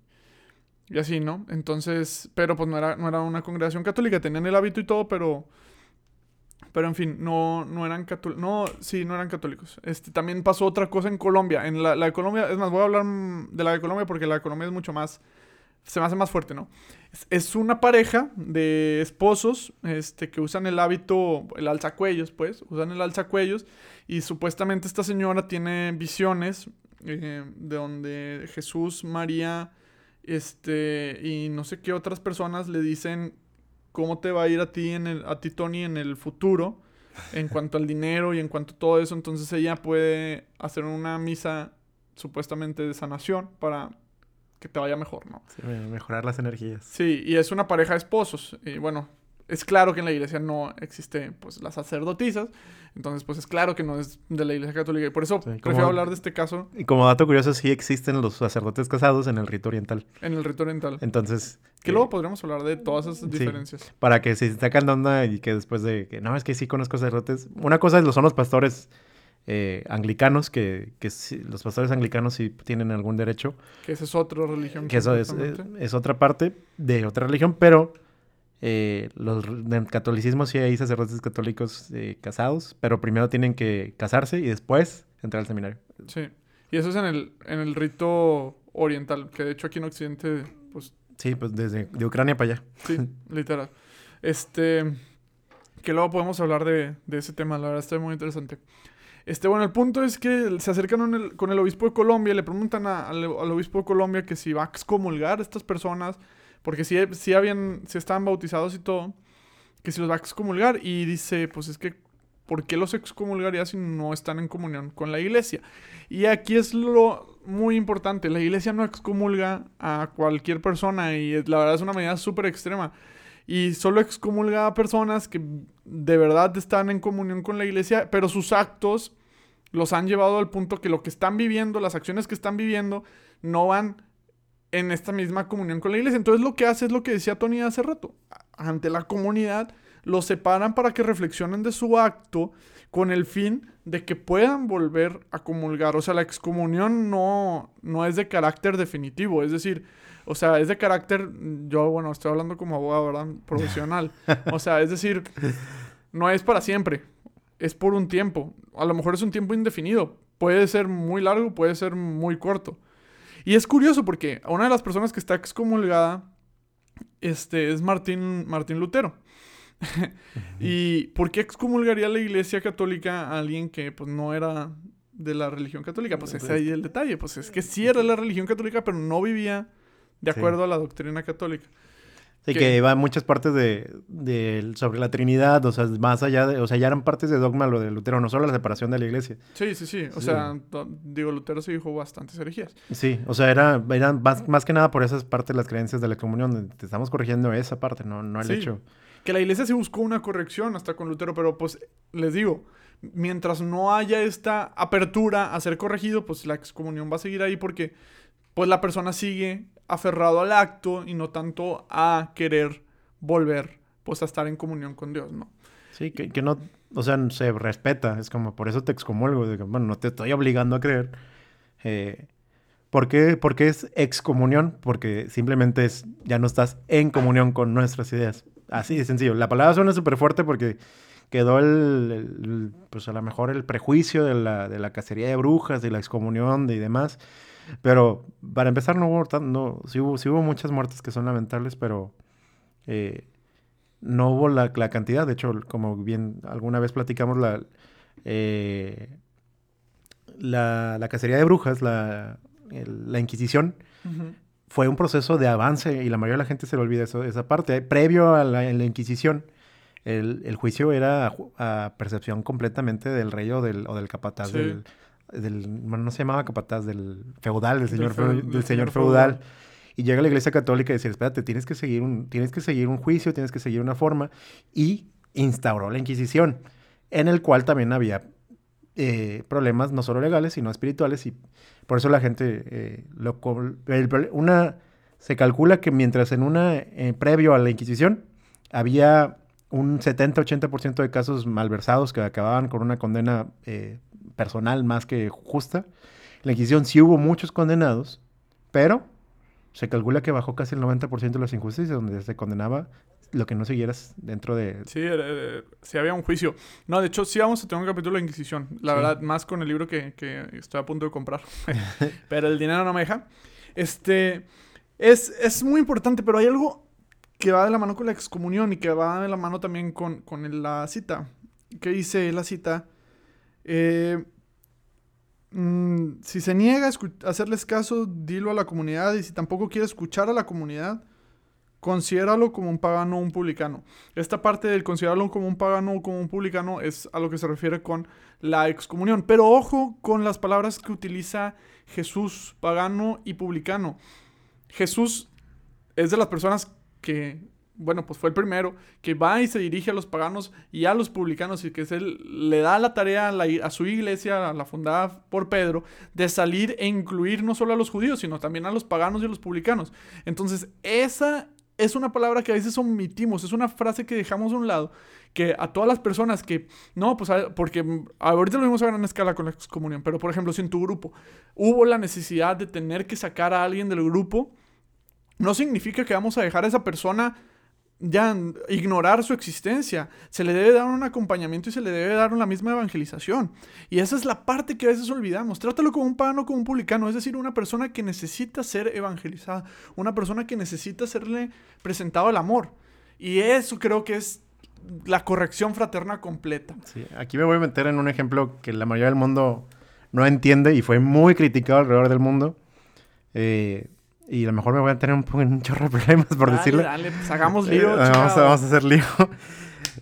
y así, ¿no? Entonces, pero pues no era, no era una congregación católica, tenían el hábito y todo, pero... Pero en fin, no, no eran católicos. No, sí, no eran católicos. Este, también pasó otra cosa en Colombia. En la, la, de Colombia, es más, voy a hablar de la de Colombia porque la de Colombia es mucho más. Se me hace más fuerte, ¿no? Es, es una pareja de esposos este, que usan el hábito, el alzacuellos, pues. Usan el alzacuellos. Y supuestamente esta señora tiene visiones eh, de donde Jesús, María este, y no sé qué otras personas le dicen cómo te va a ir a ti, en el, a ti Tony, en el futuro, en cuanto al dinero y en cuanto a todo eso. Entonces ella puede hacer una misa supuestamente de sanación para que te vaya mejor, ¿no? Sí, mejorar las energías. Sí, y es una pareja de esposos. Y bueno, es claro que en la iglesia no existe pues las sacerdotisas, entonces pues es claro que no es de la iglesia católica y por eso prefiero hablar de este caso. Y como dato curioso sí existen los sacerdotes casados en el rito oriental. En el rito oriental. Entonces... Que luego podríamos hablar de todas esas diferencias. para que se sacan de onda y que después de que no, es que sí conozco sacerdotes. Una cosa son los pastores eh, anglicanos, que, que los pastores anglicanos sí tienen algún derecho. Que esa es otra religión. Que eso es, es, es, otra parte de otra religión, pero eh, los, en catolicismo sí hay sacerdotes católicos eh, casados, pero primero tienen que casarse y después entrar al seminario. Sí, y eso es en el, en el rito oriental, que de hecho aquí en Occidente, pues... Sí, pues desde de Ucrania para allá. Sí, (laughs) literal. Este, que luego podemos hablar de, de ese tema, la verdad está muy interesante. Este, bueno, el punto es que se acercan con el obispo de Colombia y le preguntan al, al, obispo de Colombia que si va a excomulgar a estas personas porque si si habían, si estaban bautizados y todo, que si los va a excomulgar. Y dice, pues es que, ¿por qué los excomulgaría si no están en comunión con la iglesia? Y aquí es lo muy importante, la iglesia no excomulga a cualquier persona y la verdad es una medida súper extrema. Y solo excomulga a personas que de verdad están en comunión con la iglesia, pero sus actos los han llevado al punto que lo que están viviendo, las acciones que están viviendo, no van en esta misma comunión con la iglesia. Entonces lo que hace es lo que decía Tony hace rato. Ante la comunidad los separan para que reflexionen de su acto con el fin de que puedan volver a comulgar. O sea, la excomunión no, no es de carácter definitivo. Es decir, o sea, es de carácter, yo, bueno, estoy hablando como abogado, ¿verdad? Profesional. (laughs) O sea, es decir, no es para siempre. Es por un tiempo. A lo mejor es un tiempo indefinido. Puede ser muy largo, puede ser muy corto. Y es curioso porque una de las personas que está excomulgada este, es Martín, Martín Lutero. (laughs) ¿Y por qué excomulgaría la iglesia católica a alguien que pues, no era de la religión católica? Pues ese ahí el detalle. Pues es que sí era la religión católica, pero no vivía de acuerdo a la doctrina católica. Sí, que, va muchas partes de, sobre la Trinidad, o sea, más allá de, o sea, ya eran partes de dogma lo de Lutero, no solo la separación de la iglesia. Sí, sí, sí, o sea, digo, Lutero se dijo bastantes herejías. Sí, o sea, era, eran más, más, que nada por esas partes las creencias de la comunión, te estamos corrigiendo esa parte, no, no el hecho. Que la iglesia sí buscó una corrección hasta con Lutero, pero pues les digo, mientras no haya esta apertura a ser corregido, pues la excomunión va a seguir ahí porque pues la persona sigue aferrado al acto y no tanto a querer volver pues a estar en comunión con Dios, ¿no? Sí, que, que no, o sea, se respeta, es como por eso te excomulgo, bueno, no te estoy obligando a creer. Eh, ¿por, qué, ¿Por qué es excomunión? Porque simplemente es, ya no estás en comunión con nuestras ideas. Así de sencillo. La palabra suena súper fuerte porque quedó el, pues a lo mejor el prejuicio de la, de la cacería de brujas, de la excomunión y demás. Pero para empezar, no hubo, no, sí hubo, sí hubo muchas muertes que son lamentables, pero eh, no hubo la, la, cantidad. De hecho, como bien alguna vez platicamos, la, eh, la, la, cacería de brujas, la, la Inquisición, fue un proceso de avance y la mayoría de la gente se le olvida eso, esa parte. Previo a la, Inquisición, el, el, juicio era a, percepción completamente del rey o del, o del capataz del del, bueno, no se llamaba capataz, del feudal, del señor, del, señor feudal. Y llega la iglesia católica y dice, espérate, tienes que seguir un, tienes que seguir un juicio, tienes que seguir una forma. Y instauró la Inquisición, en el cual también había eh, problemas no solo legales, sino espirituales. Y por eso la gente eh, lo... una, se calcula que mientras en una, eh, previo a la Inquisición, había un 70-80% de casos malversados que acababan con una condena personal más que justa. la Inquisición sí hubo muchos condenados, pero se calcula que bajó casi el 90% de las injusticias, donde se condenaba lo que no siguieras dentro de... Sí, sí había un juicio. No, de hecho, sí vamos a tener un capítulo de Inquisición. La verdad, más con el libro que, que, estoy a punto de comprar. (laughs) pero el dinero no me deja. Este... Es, es muy importante, pero hay algo que va de la mano con la excomunión y que va de la mano también con, con la cita. ¿Qué dice la cita? Eh, mm, si se niega a hacerles caso, dilo a la comunidad. Y si tampoco quiere escuchar a la comunidad, considéralo como un pagano o un publicano. Esta parte del considerarlo como un pagano o como un publicano es a lo que se refiere con la excomunión. Pero ojo con las palabras que utiliza Jesús, pagano y publicano. Jesús es de las personas que, bueno, pues fue el primero, que va y se dirige a los paganos y a los publicanos y que él le da la tarea a, su iglesia, a la fundada por Pedro, de salir e incluir no solo a los judíos, sino también a los paganos y a los publicanos. Entonces, esa es una palabra que a veces omitimos, es una frase que dejamos a un lado, que a todas las personas que, no, pues porque ahorita lo vimos a gran escala con la excomunión, pero por ejemplo, si en tu grupo hubo la necesidad de tener que sacar a alguien del grupo, no significa que vamos a dejar a esa persona ya ignorar su existencia. Se le debe dar un acompañamiento y se le debe dar la misma evangelización. Y esa es la parte que a veces olvidamos. Trátalo como un pagano, como un publicano, es decir, una persona que necesita ser evangelizada, una persona que necesita serle presentado el amor. Y eso creo que es la corrección fraterna completa. Sí, aquí me voy a meter en un ejemplo que la mayoría del mundo no entiende y fue muy criticado alrededor del mundo. Eh, y a lo mejor me voy a tener un, un chorro de problemas por decirlo. Dale, pues hagamos lío. Eh, vamos, a, hacer lío.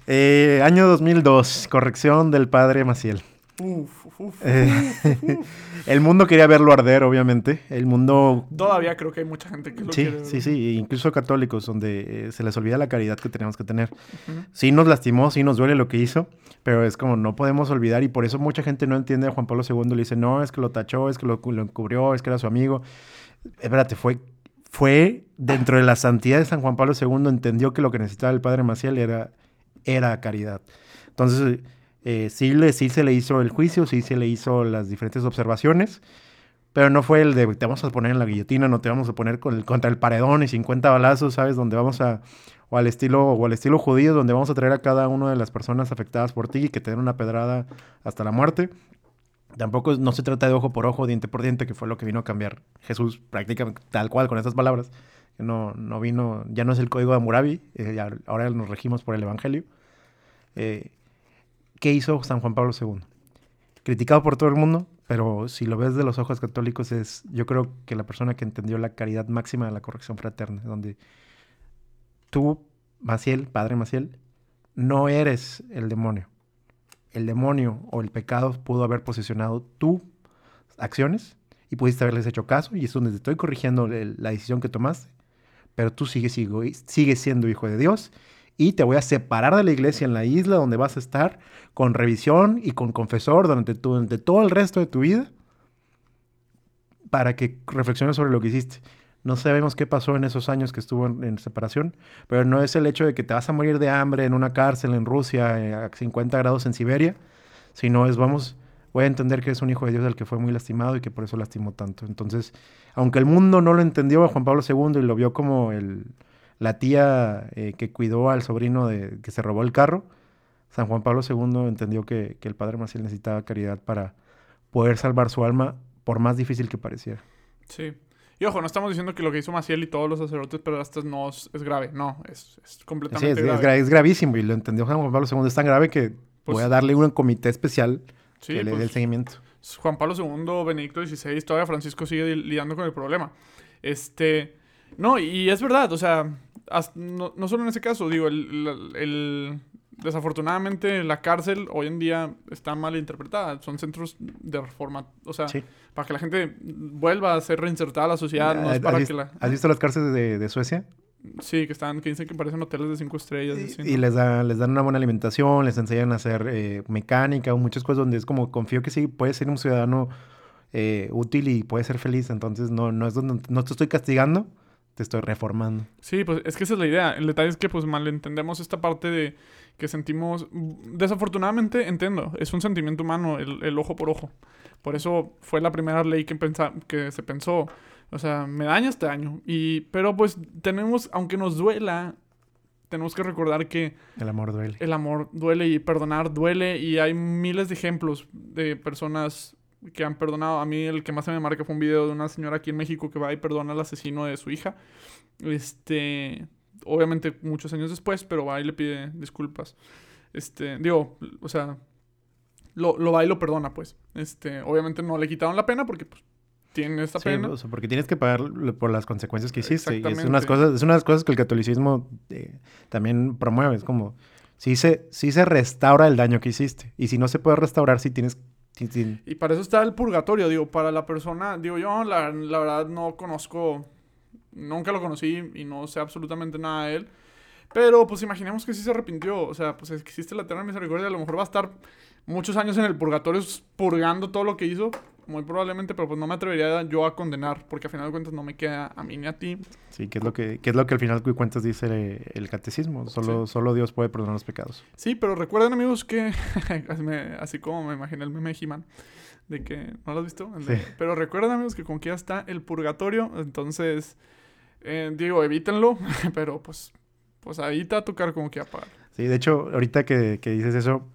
Eh, año 2002, corrección del padre Maciel. Uf, uf, eh, (laughs) el mundo quería verlo arder, obviamente. El mundo... Todavía creo que hay mucha gente que lo sí, quiere Sí, sí, incluso católicos, donde se les olvida la caridad que tenemos que tener. Sí nos lastimó, sí nos duele lo que hizo, pero es como no podemos olvidar y por eso mucha gente no entiende a Juan Pablo II. Le dice, no, es que lo tachó, es que lo, lo encubrió, es que era su amigo espérate, fue, fue dentro de la santidad de San Juan Pablo II, entendió que lo que necesitaba el Padre Maciel era, era caridad. Entonces, eh, sí, le, sí se le hizo el juicio, sí se le hizo las diferentes observaciones, pero no fue el de te vamos a poner en la guillotina, no te vamos a poner con el, contra el paredón y 50 balazos, ¿sabes? Donde vamos a, o al estilo, o al estilo judío, donde vamos a traer a cada una de las personas afectadas por ti y que te den una pedrada hasta la muerte. Tampoco no se trata de ojo por ojo, diente por diente, que fue lo que vino a cambiar Jesús prácticamente tal cual con estas palabras. No, no vino, ya no es el código de Hammurabi, eh, ahora nos regimos por el Evangelio. Eh, ¿Qué hizo San Juan Pablo II? Criticado por todo el mundo, pero si lo ves de los ojos católicos es, yo creo que la persona que entendió la caridad máxima de la corrección fraterna, donde tú, Maciel, Padre Maciel, no eres el demonio el demonio o el pecado pudo haber posicionado tus acciones y pudiste haberles hecho caso y es donde te estoy corrigiendo la decisión que tomaste, pero tú sigues, sigues siendo hijo de Dios y te voy a separar de la iglesia en la isla donde vas a estar con revisión y con confesor durante, durante todo el resto de tu vida para que reflexiones sobre lo que hiciste. No sabemos qué pasó en esos años que estuvo en, separación, pero no es el hecho de que te vas a morir de hambre en una cárcel en Rusia eh, a 50 grados en Siberia, sino es, vamos, voy a entender que es un hijo de Dios el que fue muy lastimado y que por eso lastimó tanto. Entonces, aunque el mundo no lo entendió a Juan Pablo II y lo vio como el, la tía eh, que cuidó al sobrino de, que se robó el carro, San Juan Pablo II entendió que, que el Padre Maciel necesitaba caridad para poder salvar su alma, por más difícil que pareciera. Sí. Y ojo, no estamos diciendo que lo que hizo Maciel y todos los sacerdotes pedastas no es, grave. No, es, completamente sí, es, grave. Es, gravísimo y lo entendió Juan Pablo II. Es tan grave que pues voy a darle un comité especial que le dé el pues, seguimiento. Juan Pablo II, Benedicto XVI, todavía Francisco sigue lidiando con el problema. Este... No, y es verdad, o sea, no, no solo en ese caso, digo, el desafortunadamente la cárcel hoy en día está mal interpretada. Son centros de reforma, o sea, para que la gente vuelva a ser reinsertada a la sociedad, no es para que la... ¿Has visto las cárceles de, Suecia? Sí, que están, que dicen que parecen hoteles de cinco estrellas. Y, les, da, les dan una buena alimentación, les enseñan a hacer eh, mecánica o muchas cosas donde es como, confío que sí, puede ser un ciudadano eh, útil y puede ser feliz. Entonces, no, no es donde, no te estoy castigando, te estoy reformando. Sí, pues es que esa es la idea. El detalle es que pues malentendemos esta parte de que sentimos, desafortunadamente entiendo, es un sentimiento humano el, ojo por ojo. Por eso fue la primera ley que, pensa, que se pensó. O sea, me daña este año. Y, pero pues tenemos, aunque nos duela, tenemos que recordar que... El amor duele. El amor duele y perdonar duele. Y hay miles de ejemplos de personas que han perdonado. A mí el que más se me marca fue un video de una señora aquí en México que va y perdona al asesino de su hija. Este, obviamente muchos años después, pero va y le pide disculpas. Este, digo, o sea, lo, lo va y lo perdona, pues. Este, obviamente no le quitaron la pena porque, pues, tiene esta Sí, pena. o sea, porque tienes que pagar por las consecuencias que hiciste. Y es unas cosas, es una de las cosas que el catolicismo eh, también promueve. Es como, sí se, sí se restaura el daño que hiciste. Y si no se puede restaurar, sí tienes... Y para eso está el purgatorio, digo, para la persona, digo yo, la, la verdad no conozco, nunca lo conocí y no sé absolutamente nada de él. Pero pues imaginemos que sí se arrepintió, o sea, pues existe la eterna misericordia, a lo mejor va a estar muchos años en el purgatorio purgando todo lo que hizo, muy probablemente, pero pues no me atrevería yo a condenar, porque a final de cuentas no me queda a mí ni a ti. sí, que es lo que, que es lo que al final de cuentas dice el, el catecismo. Solo, solo Dios puede perdonar los pecados. Sí, pero recuerden amigos que, (laughs) así, como me imaginé el meme de He-Man, de que, ¿no lo has visto? Sí. Pero recuerden amigos que con que ya está el purgatorio, entonces, eh, digo, evítenlo, (laughs) pero pues, pues ahí va a tocar como que apagar. Sí, de hecho, ahorita que, que dices eso,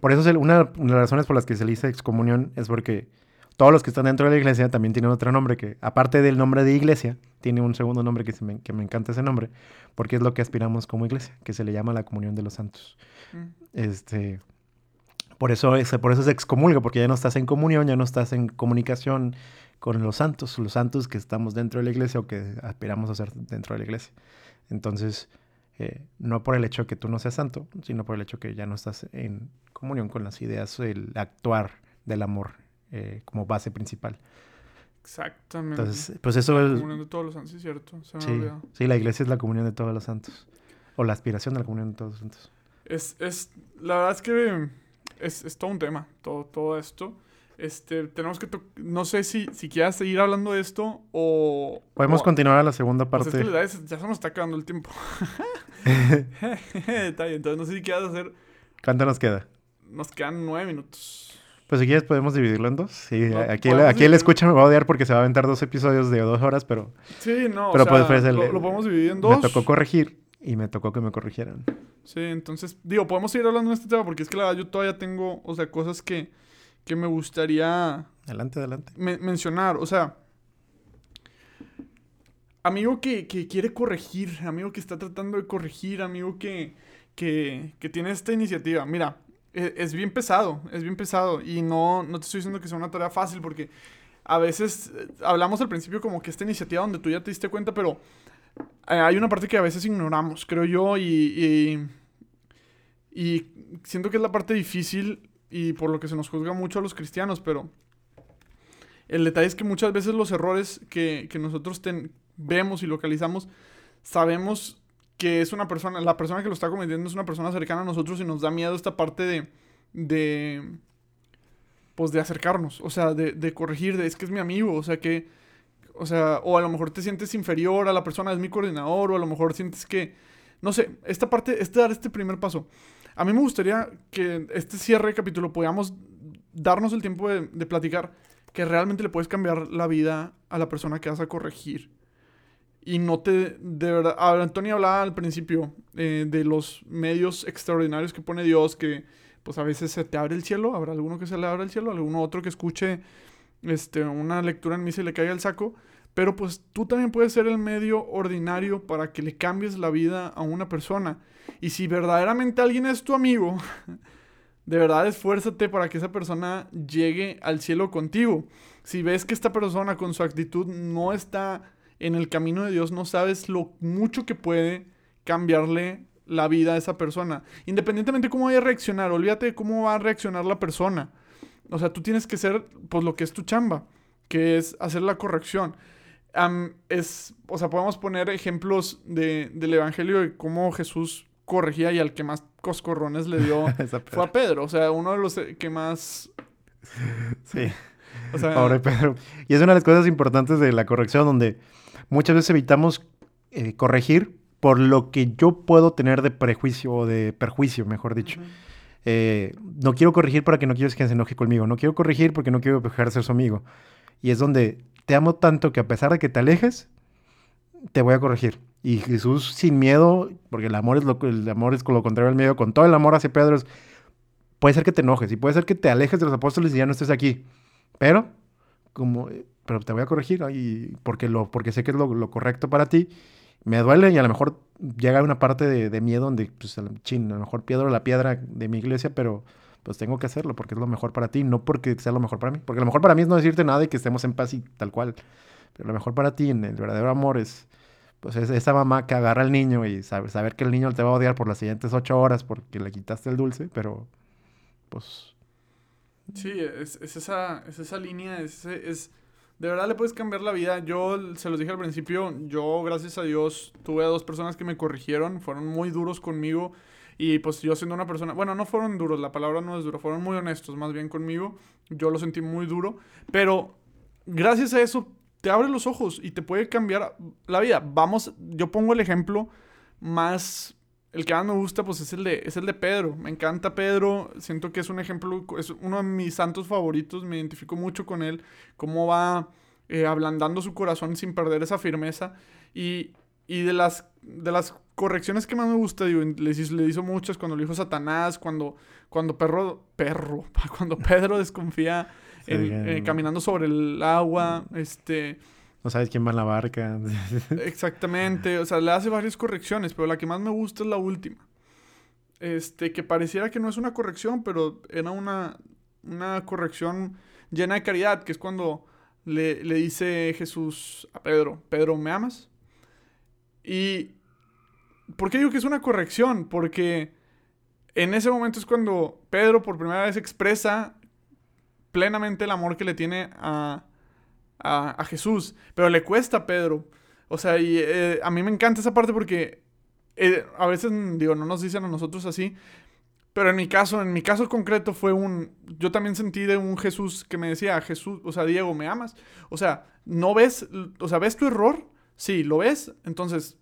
por eso es el- una, una de las razones por las que se le dice excomunión es porque todos los que están dentro de la iglesia también tienen otro nombre que, aparte del nombre de iglesia, tiene un segundo nombre que, se me, que me encanta ese nombre, porque es lo que aspiramos como iglesia, que se le llama la comunión de los santos. Mm. Este, por eso es, por eso se excomulga, porque ya no estás en comunión, ya no estás en comunicación con los santos, los santos que estamos dentro de la iglesia o que aspiramos a ser dentro de la iglesia. Entonces, eh, no por el hecho de que tú no seas santo, sino por el hecho que ya no estás en comunión con las ideas, el actuar del amor eh, como base principal. Exactamente. Entonces, pues eso la es... comunión de todos los santos, sí, cierto, se me Sí, sí, la iglesia es la comunión de todos los santos. O la aspiración de la comunión de todos los santos. Es, es, la verdad es que es, es todo un tema, todo, todo esto. Este, tenemos que, no sé si, si quieras seguir hablando de esto o... Podemos o- continuar a la segunda Pues parte. es que ya se nos está acabando el tiempo. (laughs) (laughs) Está bien, entonces no sé si quieras hacer. ¿Cuánto nos queda? Nos quedan nueve minutos. Pues si quieres podemos dividirlo en dos. Sí, No, aquí, el escucha me va a odiar porque se va a aventar dos episodios de dos horas, pero Sí, no, Pero o sea, pues, el- lo, lo podemos dividir en dos. me tocó corregir y me tocó que me corrigieran. Sí, entonces, digo, podemos seguir hablando de este tema porque es que la verdad yo todavía tengo, o sea, cosas que, que me gustaría Adelante, adelante. men- mencionar. O sea, amigo que, que quiere corregir, amigo que está tratando de corregir, amigo que, que, que tiene esta iniciativa. Mira, e- es, bien pesado, es bien pesado. Y no, no te estoy diciendo que sea una tarea fácil porque a veces eh, hablamos al principio como que esta iniciativa donde tú ya te diste cuenta, pero eh, hay una parte que a veces ignoramos, creo yo, y, y, siento que es la parte difícil y por lo que se nos juzga mucho a los cristianos, pero el detalle es que muchas veces los errores que, que nosotros vemos y localizamos, sabemos que es una persona, la persona que lo está cometiendo es una persona cercana a nosotros y nos da miedo esta parte de, de pues de acercarnos, o sea, de, de corregir, de es que es mi amigo, o sea, que, o sea, o a lo mejor te sientes inferior a la persona, es mi coordinador, o a lo mejor sientes que, no sé, esta parte, este dar este primer paso. A mí me gustaría que este cierre de capítulo podamos darnos el tiempo de, de platicar que realmente le puedes cambiar la vida a la persona que vas a corregir. Y no te, de verdad, a Antonio hablaba al principio eh, de los medios extraordinarios que pone Dios, que pues a veces se te abre el cielo, habrá alguno que se le abra el cielo, alguno otro que escuche este, una lectura en misa y le caiga el saco, pero pues tú también puedes ser el medio ordinario para que le cambies la vida a una persona. Y si verdaderamente alguien es tu amigo, (laughs) de verdad esfuérzate para que esa persona llegue al cielo contigo. Si ves que esta persona con su actitud no está en el camino de Dios, no sabes lo mucho que puede cambiarle la vida a esa persona. Independientemente de cómo vaya a reaccionar, olvídate de cómo va a reaccionar la persona. O sea, tú tienes que ser, pues, lo que es tu chamba, que es hacer la corrección. Am, es, o sea, podemos poner ejemplos de, del Evangelio de cómo Jesús corregía y al que más coscorrones le dio (laughs) fue a Pedro. O sea, uno de los que más... Sí, O sea, pobre Pedro. Y es una de las cosas importantes de la corrección, donde muchas veces evitamos eh, corregir por lo que yo puedo tener de prejuicio o de perjuicio, mejor dicho. Eh, no quiero corregir para que no quieres que se enoje conmigo. No quiero corregir porque no quiero dejar de ser su amigo. Y es donde te amo tanto que a pesar de que te alejes, te voy a corregir. Y Jesús sin miedo, porque el amor es lo, el amor es lo contrario al miedo, con todo el amor hacia Pedro, es, puede ser que te enojes y puede ser que te alejes de los apóstoles y ya no estés aquí. Pero, como, pero te voy a corregir y porque, lo, porque sé que es lo, lo correcto para ti. Me duele y a lo mejor llega una parte de, de miedo donde, pues, chin, a lo mejor piedro la piedra de mi iglesia, pero pues tengo que hacerlo porque es lo mejor para ti, no porque sea lo mejor para mí. Porque lo mejor para mí es no decirte nada y que estemos en paz y tal cual. Pero lo mejor para ti en el verdadero amor es, pues es esa mamá que agarra al niño y saber, saber que el niño te va a odiar por las siguientes ocho horas porque le quitaste el dulce, pero pues... Sí, es, esa, es esa línea, es, es, de verdad le puedes cambiar la vida. Yo se los dije al principio, yo gracias a Dios tuve a dos personas que me corrigieron, fueron muy duros conmigo y pues yo siendo una persona, bueno, no fueron duros, la palabra no es duro, fueron muy honestos más bien conmigo. Yo lo sentí muy duro, pero gracias a eso te abre los ojos y te puede cambiar la vida. Vamos, yo pongo el ejemplo más el que más me gusta pues es el de es el de Pedro. Me encanta Pedro, siento que es un ejemplo es uno de mis santos favoritos, me identifico mucho con él, cómo va eh, ablandando su corazón sin perder esa firmeza. Y, y de las de las correcciones que más me gusta, digo, le, le hizo muchas cuando le dijo Satanás, cuando, cuando perro, perro, (laughs) cuando Pedro desconfía eh, caminando sobre el agua, este... No sabes quién va en la barca. (laughs) exactamente, o sea, le hace varias correcciones, pero la que más me gusta es la última. Este, que pareciera que no es una corrección, pero era una, una corrección llena de caridad, que es cuando le, le dice Jesús a Pedro, Pedro, ¿me amas? Y ¿Por qué digo que es una corrección? Porque en ese momento es cuando Pedro por primera vez expresa plenamente el amor que le tiene a, a, Jesús. Pero le cuesta a Pedro. O sea, y eh, a mí me encanta esa parte porque eh, a veces, digo, no nos dicen a nosotros así. Pero en mi caso, en mi caso concreto fue un... Yo también sentí de un Jesús que me decía, Jesús, o sea, Diego, ¿me amas? O sea, ¿no ves? O sea, ¿ves tu error? Sí, ¿lo ves? Entonces,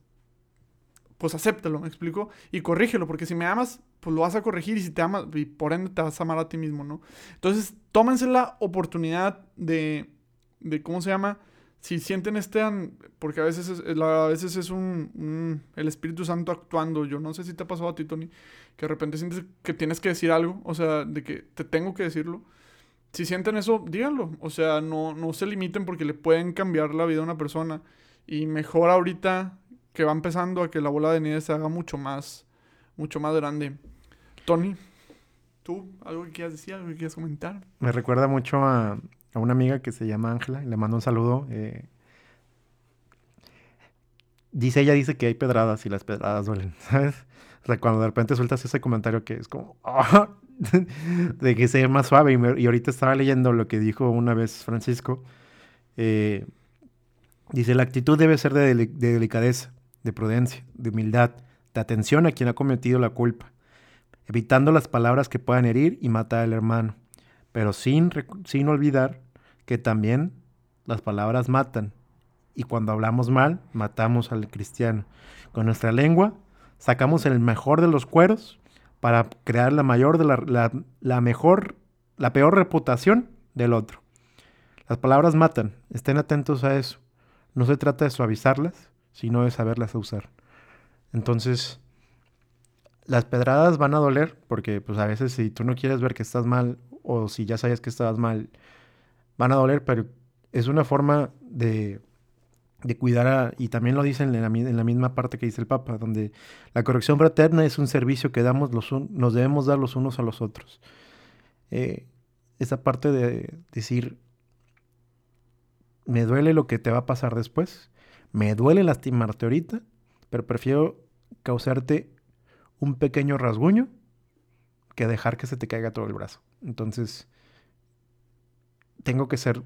pues acéptalo, me explico, y corrígelo, porque si me amas, pues lo vas a corregir y si te amas, y por ende te vas a amar a ti mismo, ¿no? Entonces, tómense la oportunidad de, de ¿cómo se llama? Si sienten este, porque a veces es, a veces es un, el Espíritu Santo actuando, yo no sé si te ha pasado a ti, Tony, que de repente sientes que tienes que decir algo, o sea, de que te tengo que decirlo. Si sienten eso, díganlo, o sea, no, no se limiten porque le pueden cambiar la vida a una persona. Y mejor ahorita que va empezando a que la bola de nieve se haga mucho más, mucho más grande. Tony, ¿tú algo que quieras decir, algo que quieras comentar? Me recuerda mucho a, una amiga que se llama Ángela le mando un saludo. Eh, dice, ella dice que hay pedradas y las pedradas duelen, (laughs) ¿sabes? O sea, cuando de repente sueltas ese comentario que es como, ah", (laughs) de que sea más suave. Y, ahorita estaba leyendo lo que dijo una vez Francisco. Eh, dice, la actitud debe ser de delicadeza de prudencia, de humildad, de atención a quien ha cometido la culpa, evitando las palabras que puedan herir y matar al hermano, pero sin, sin olvidar que también las palabras matan, y cuando hablamos mal, matamos al cristiano. Con nuestra lengua sacamos el mejor de los cueros para crear la mayor de la, la mejor, la peor reputación del otro. Las palabras matan, estén atentos a eso. No se trata de suavizarlas, sino de saberlas usar. Entonces, las pedradas van a doler porque pues a veces si tú no quieres ver que estás mal o si ya sabes que estabas mal, van a doler, pero es una forma de, de cuidar a, y también lo dicen en la, misma parte que dice el Papa, donde la corrección fraterna es un servicio que damos los nos debemos dar los unos a los otros. Eh, esa parte de decir, me duele lo que te va a pasar después, me duele lastimarte ahorita, pero prefiero causarte un pequeño rasguño que dejar que se te caiga todo el brazo. Entonces, tengo que ser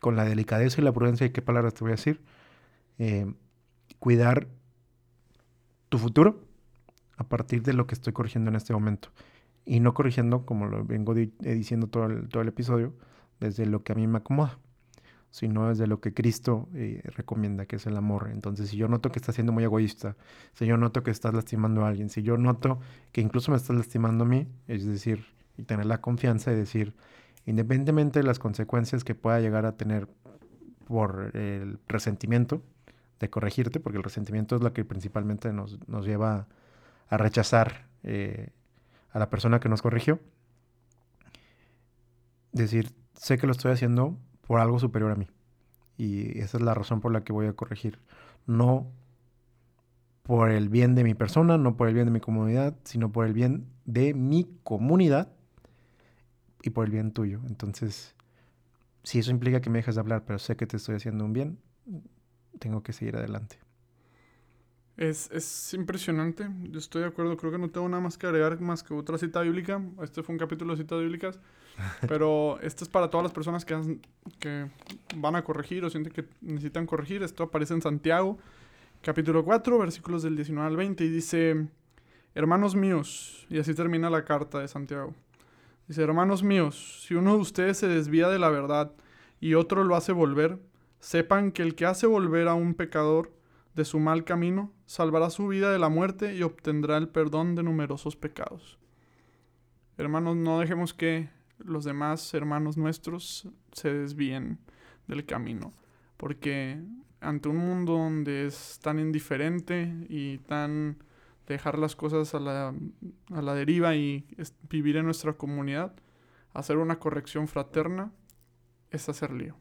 con la delicadeza y la prudencia, y qué palabras te voy a decir, eh, cuidar tu futuro a partir de lo que estoy corrigiendo en este momento. Y no corrigiendo, como lo vengo diciendo todo todo el episodio, desde lo que a mí me acomoda sino desde lo que Cristo eh, recomienda, que es el amor. Entonces, si yo noto que estás siendo muy egoísta, si yo noto que estás lastimando a alguien, si yo noto que incluso me estás lastimando a mí, es decir, y tener la confianza de decir, independientemente de las consecuencias que pueda llegar a tener por el resentimiento, de corregirte, porque el resentimiento es lo que principalmente nos, nos lleva a rechazar eh, a la persona que nos corrigió. Decir, sé que lo estoy haciendo por algo superior a mí. Y esa es la razón por la que voy a corregir. No por el bien de mi persona, no por el bien de mi comunidad, sino por el bien de mi comunidad y por el bien tuyo. Entonces, si eso implica que me dejes de hablar, pero sé que te estoy haciendo un bien, tengo que seguir adelante. Es, es, impresionante, yo estoy de acuerdo, creo que no tengo nada más que agregar más que otra cita bíblica. Este fue un capítulo de citas bíblicas, (laughs) pero este es para todas las personas que, que van a corregir o sienten que necesitan corregir. Esto aparece en Santiago, capítulo 4, versículos del 19 al 20, y dice, hermanos míos, y así termina la carta de Santiago. Dice, hermanos míos, si uno de ustedes se desvía de la verdad y otro lo hace volver, sepan que el que hace volver a un pecador, de su mal camino, salvará su vida de la muerte y obtendrá el perdón de numerosos pecados. Hermanos, no dejemos que los demás hermanos nuestros se desvíen del camino, porque ante un mundo donde es tan indiferente y tan dejar las cosas a la, a la deriva y vivir en nuestra comunidad, hacer una corrección fraterna es hacer lío.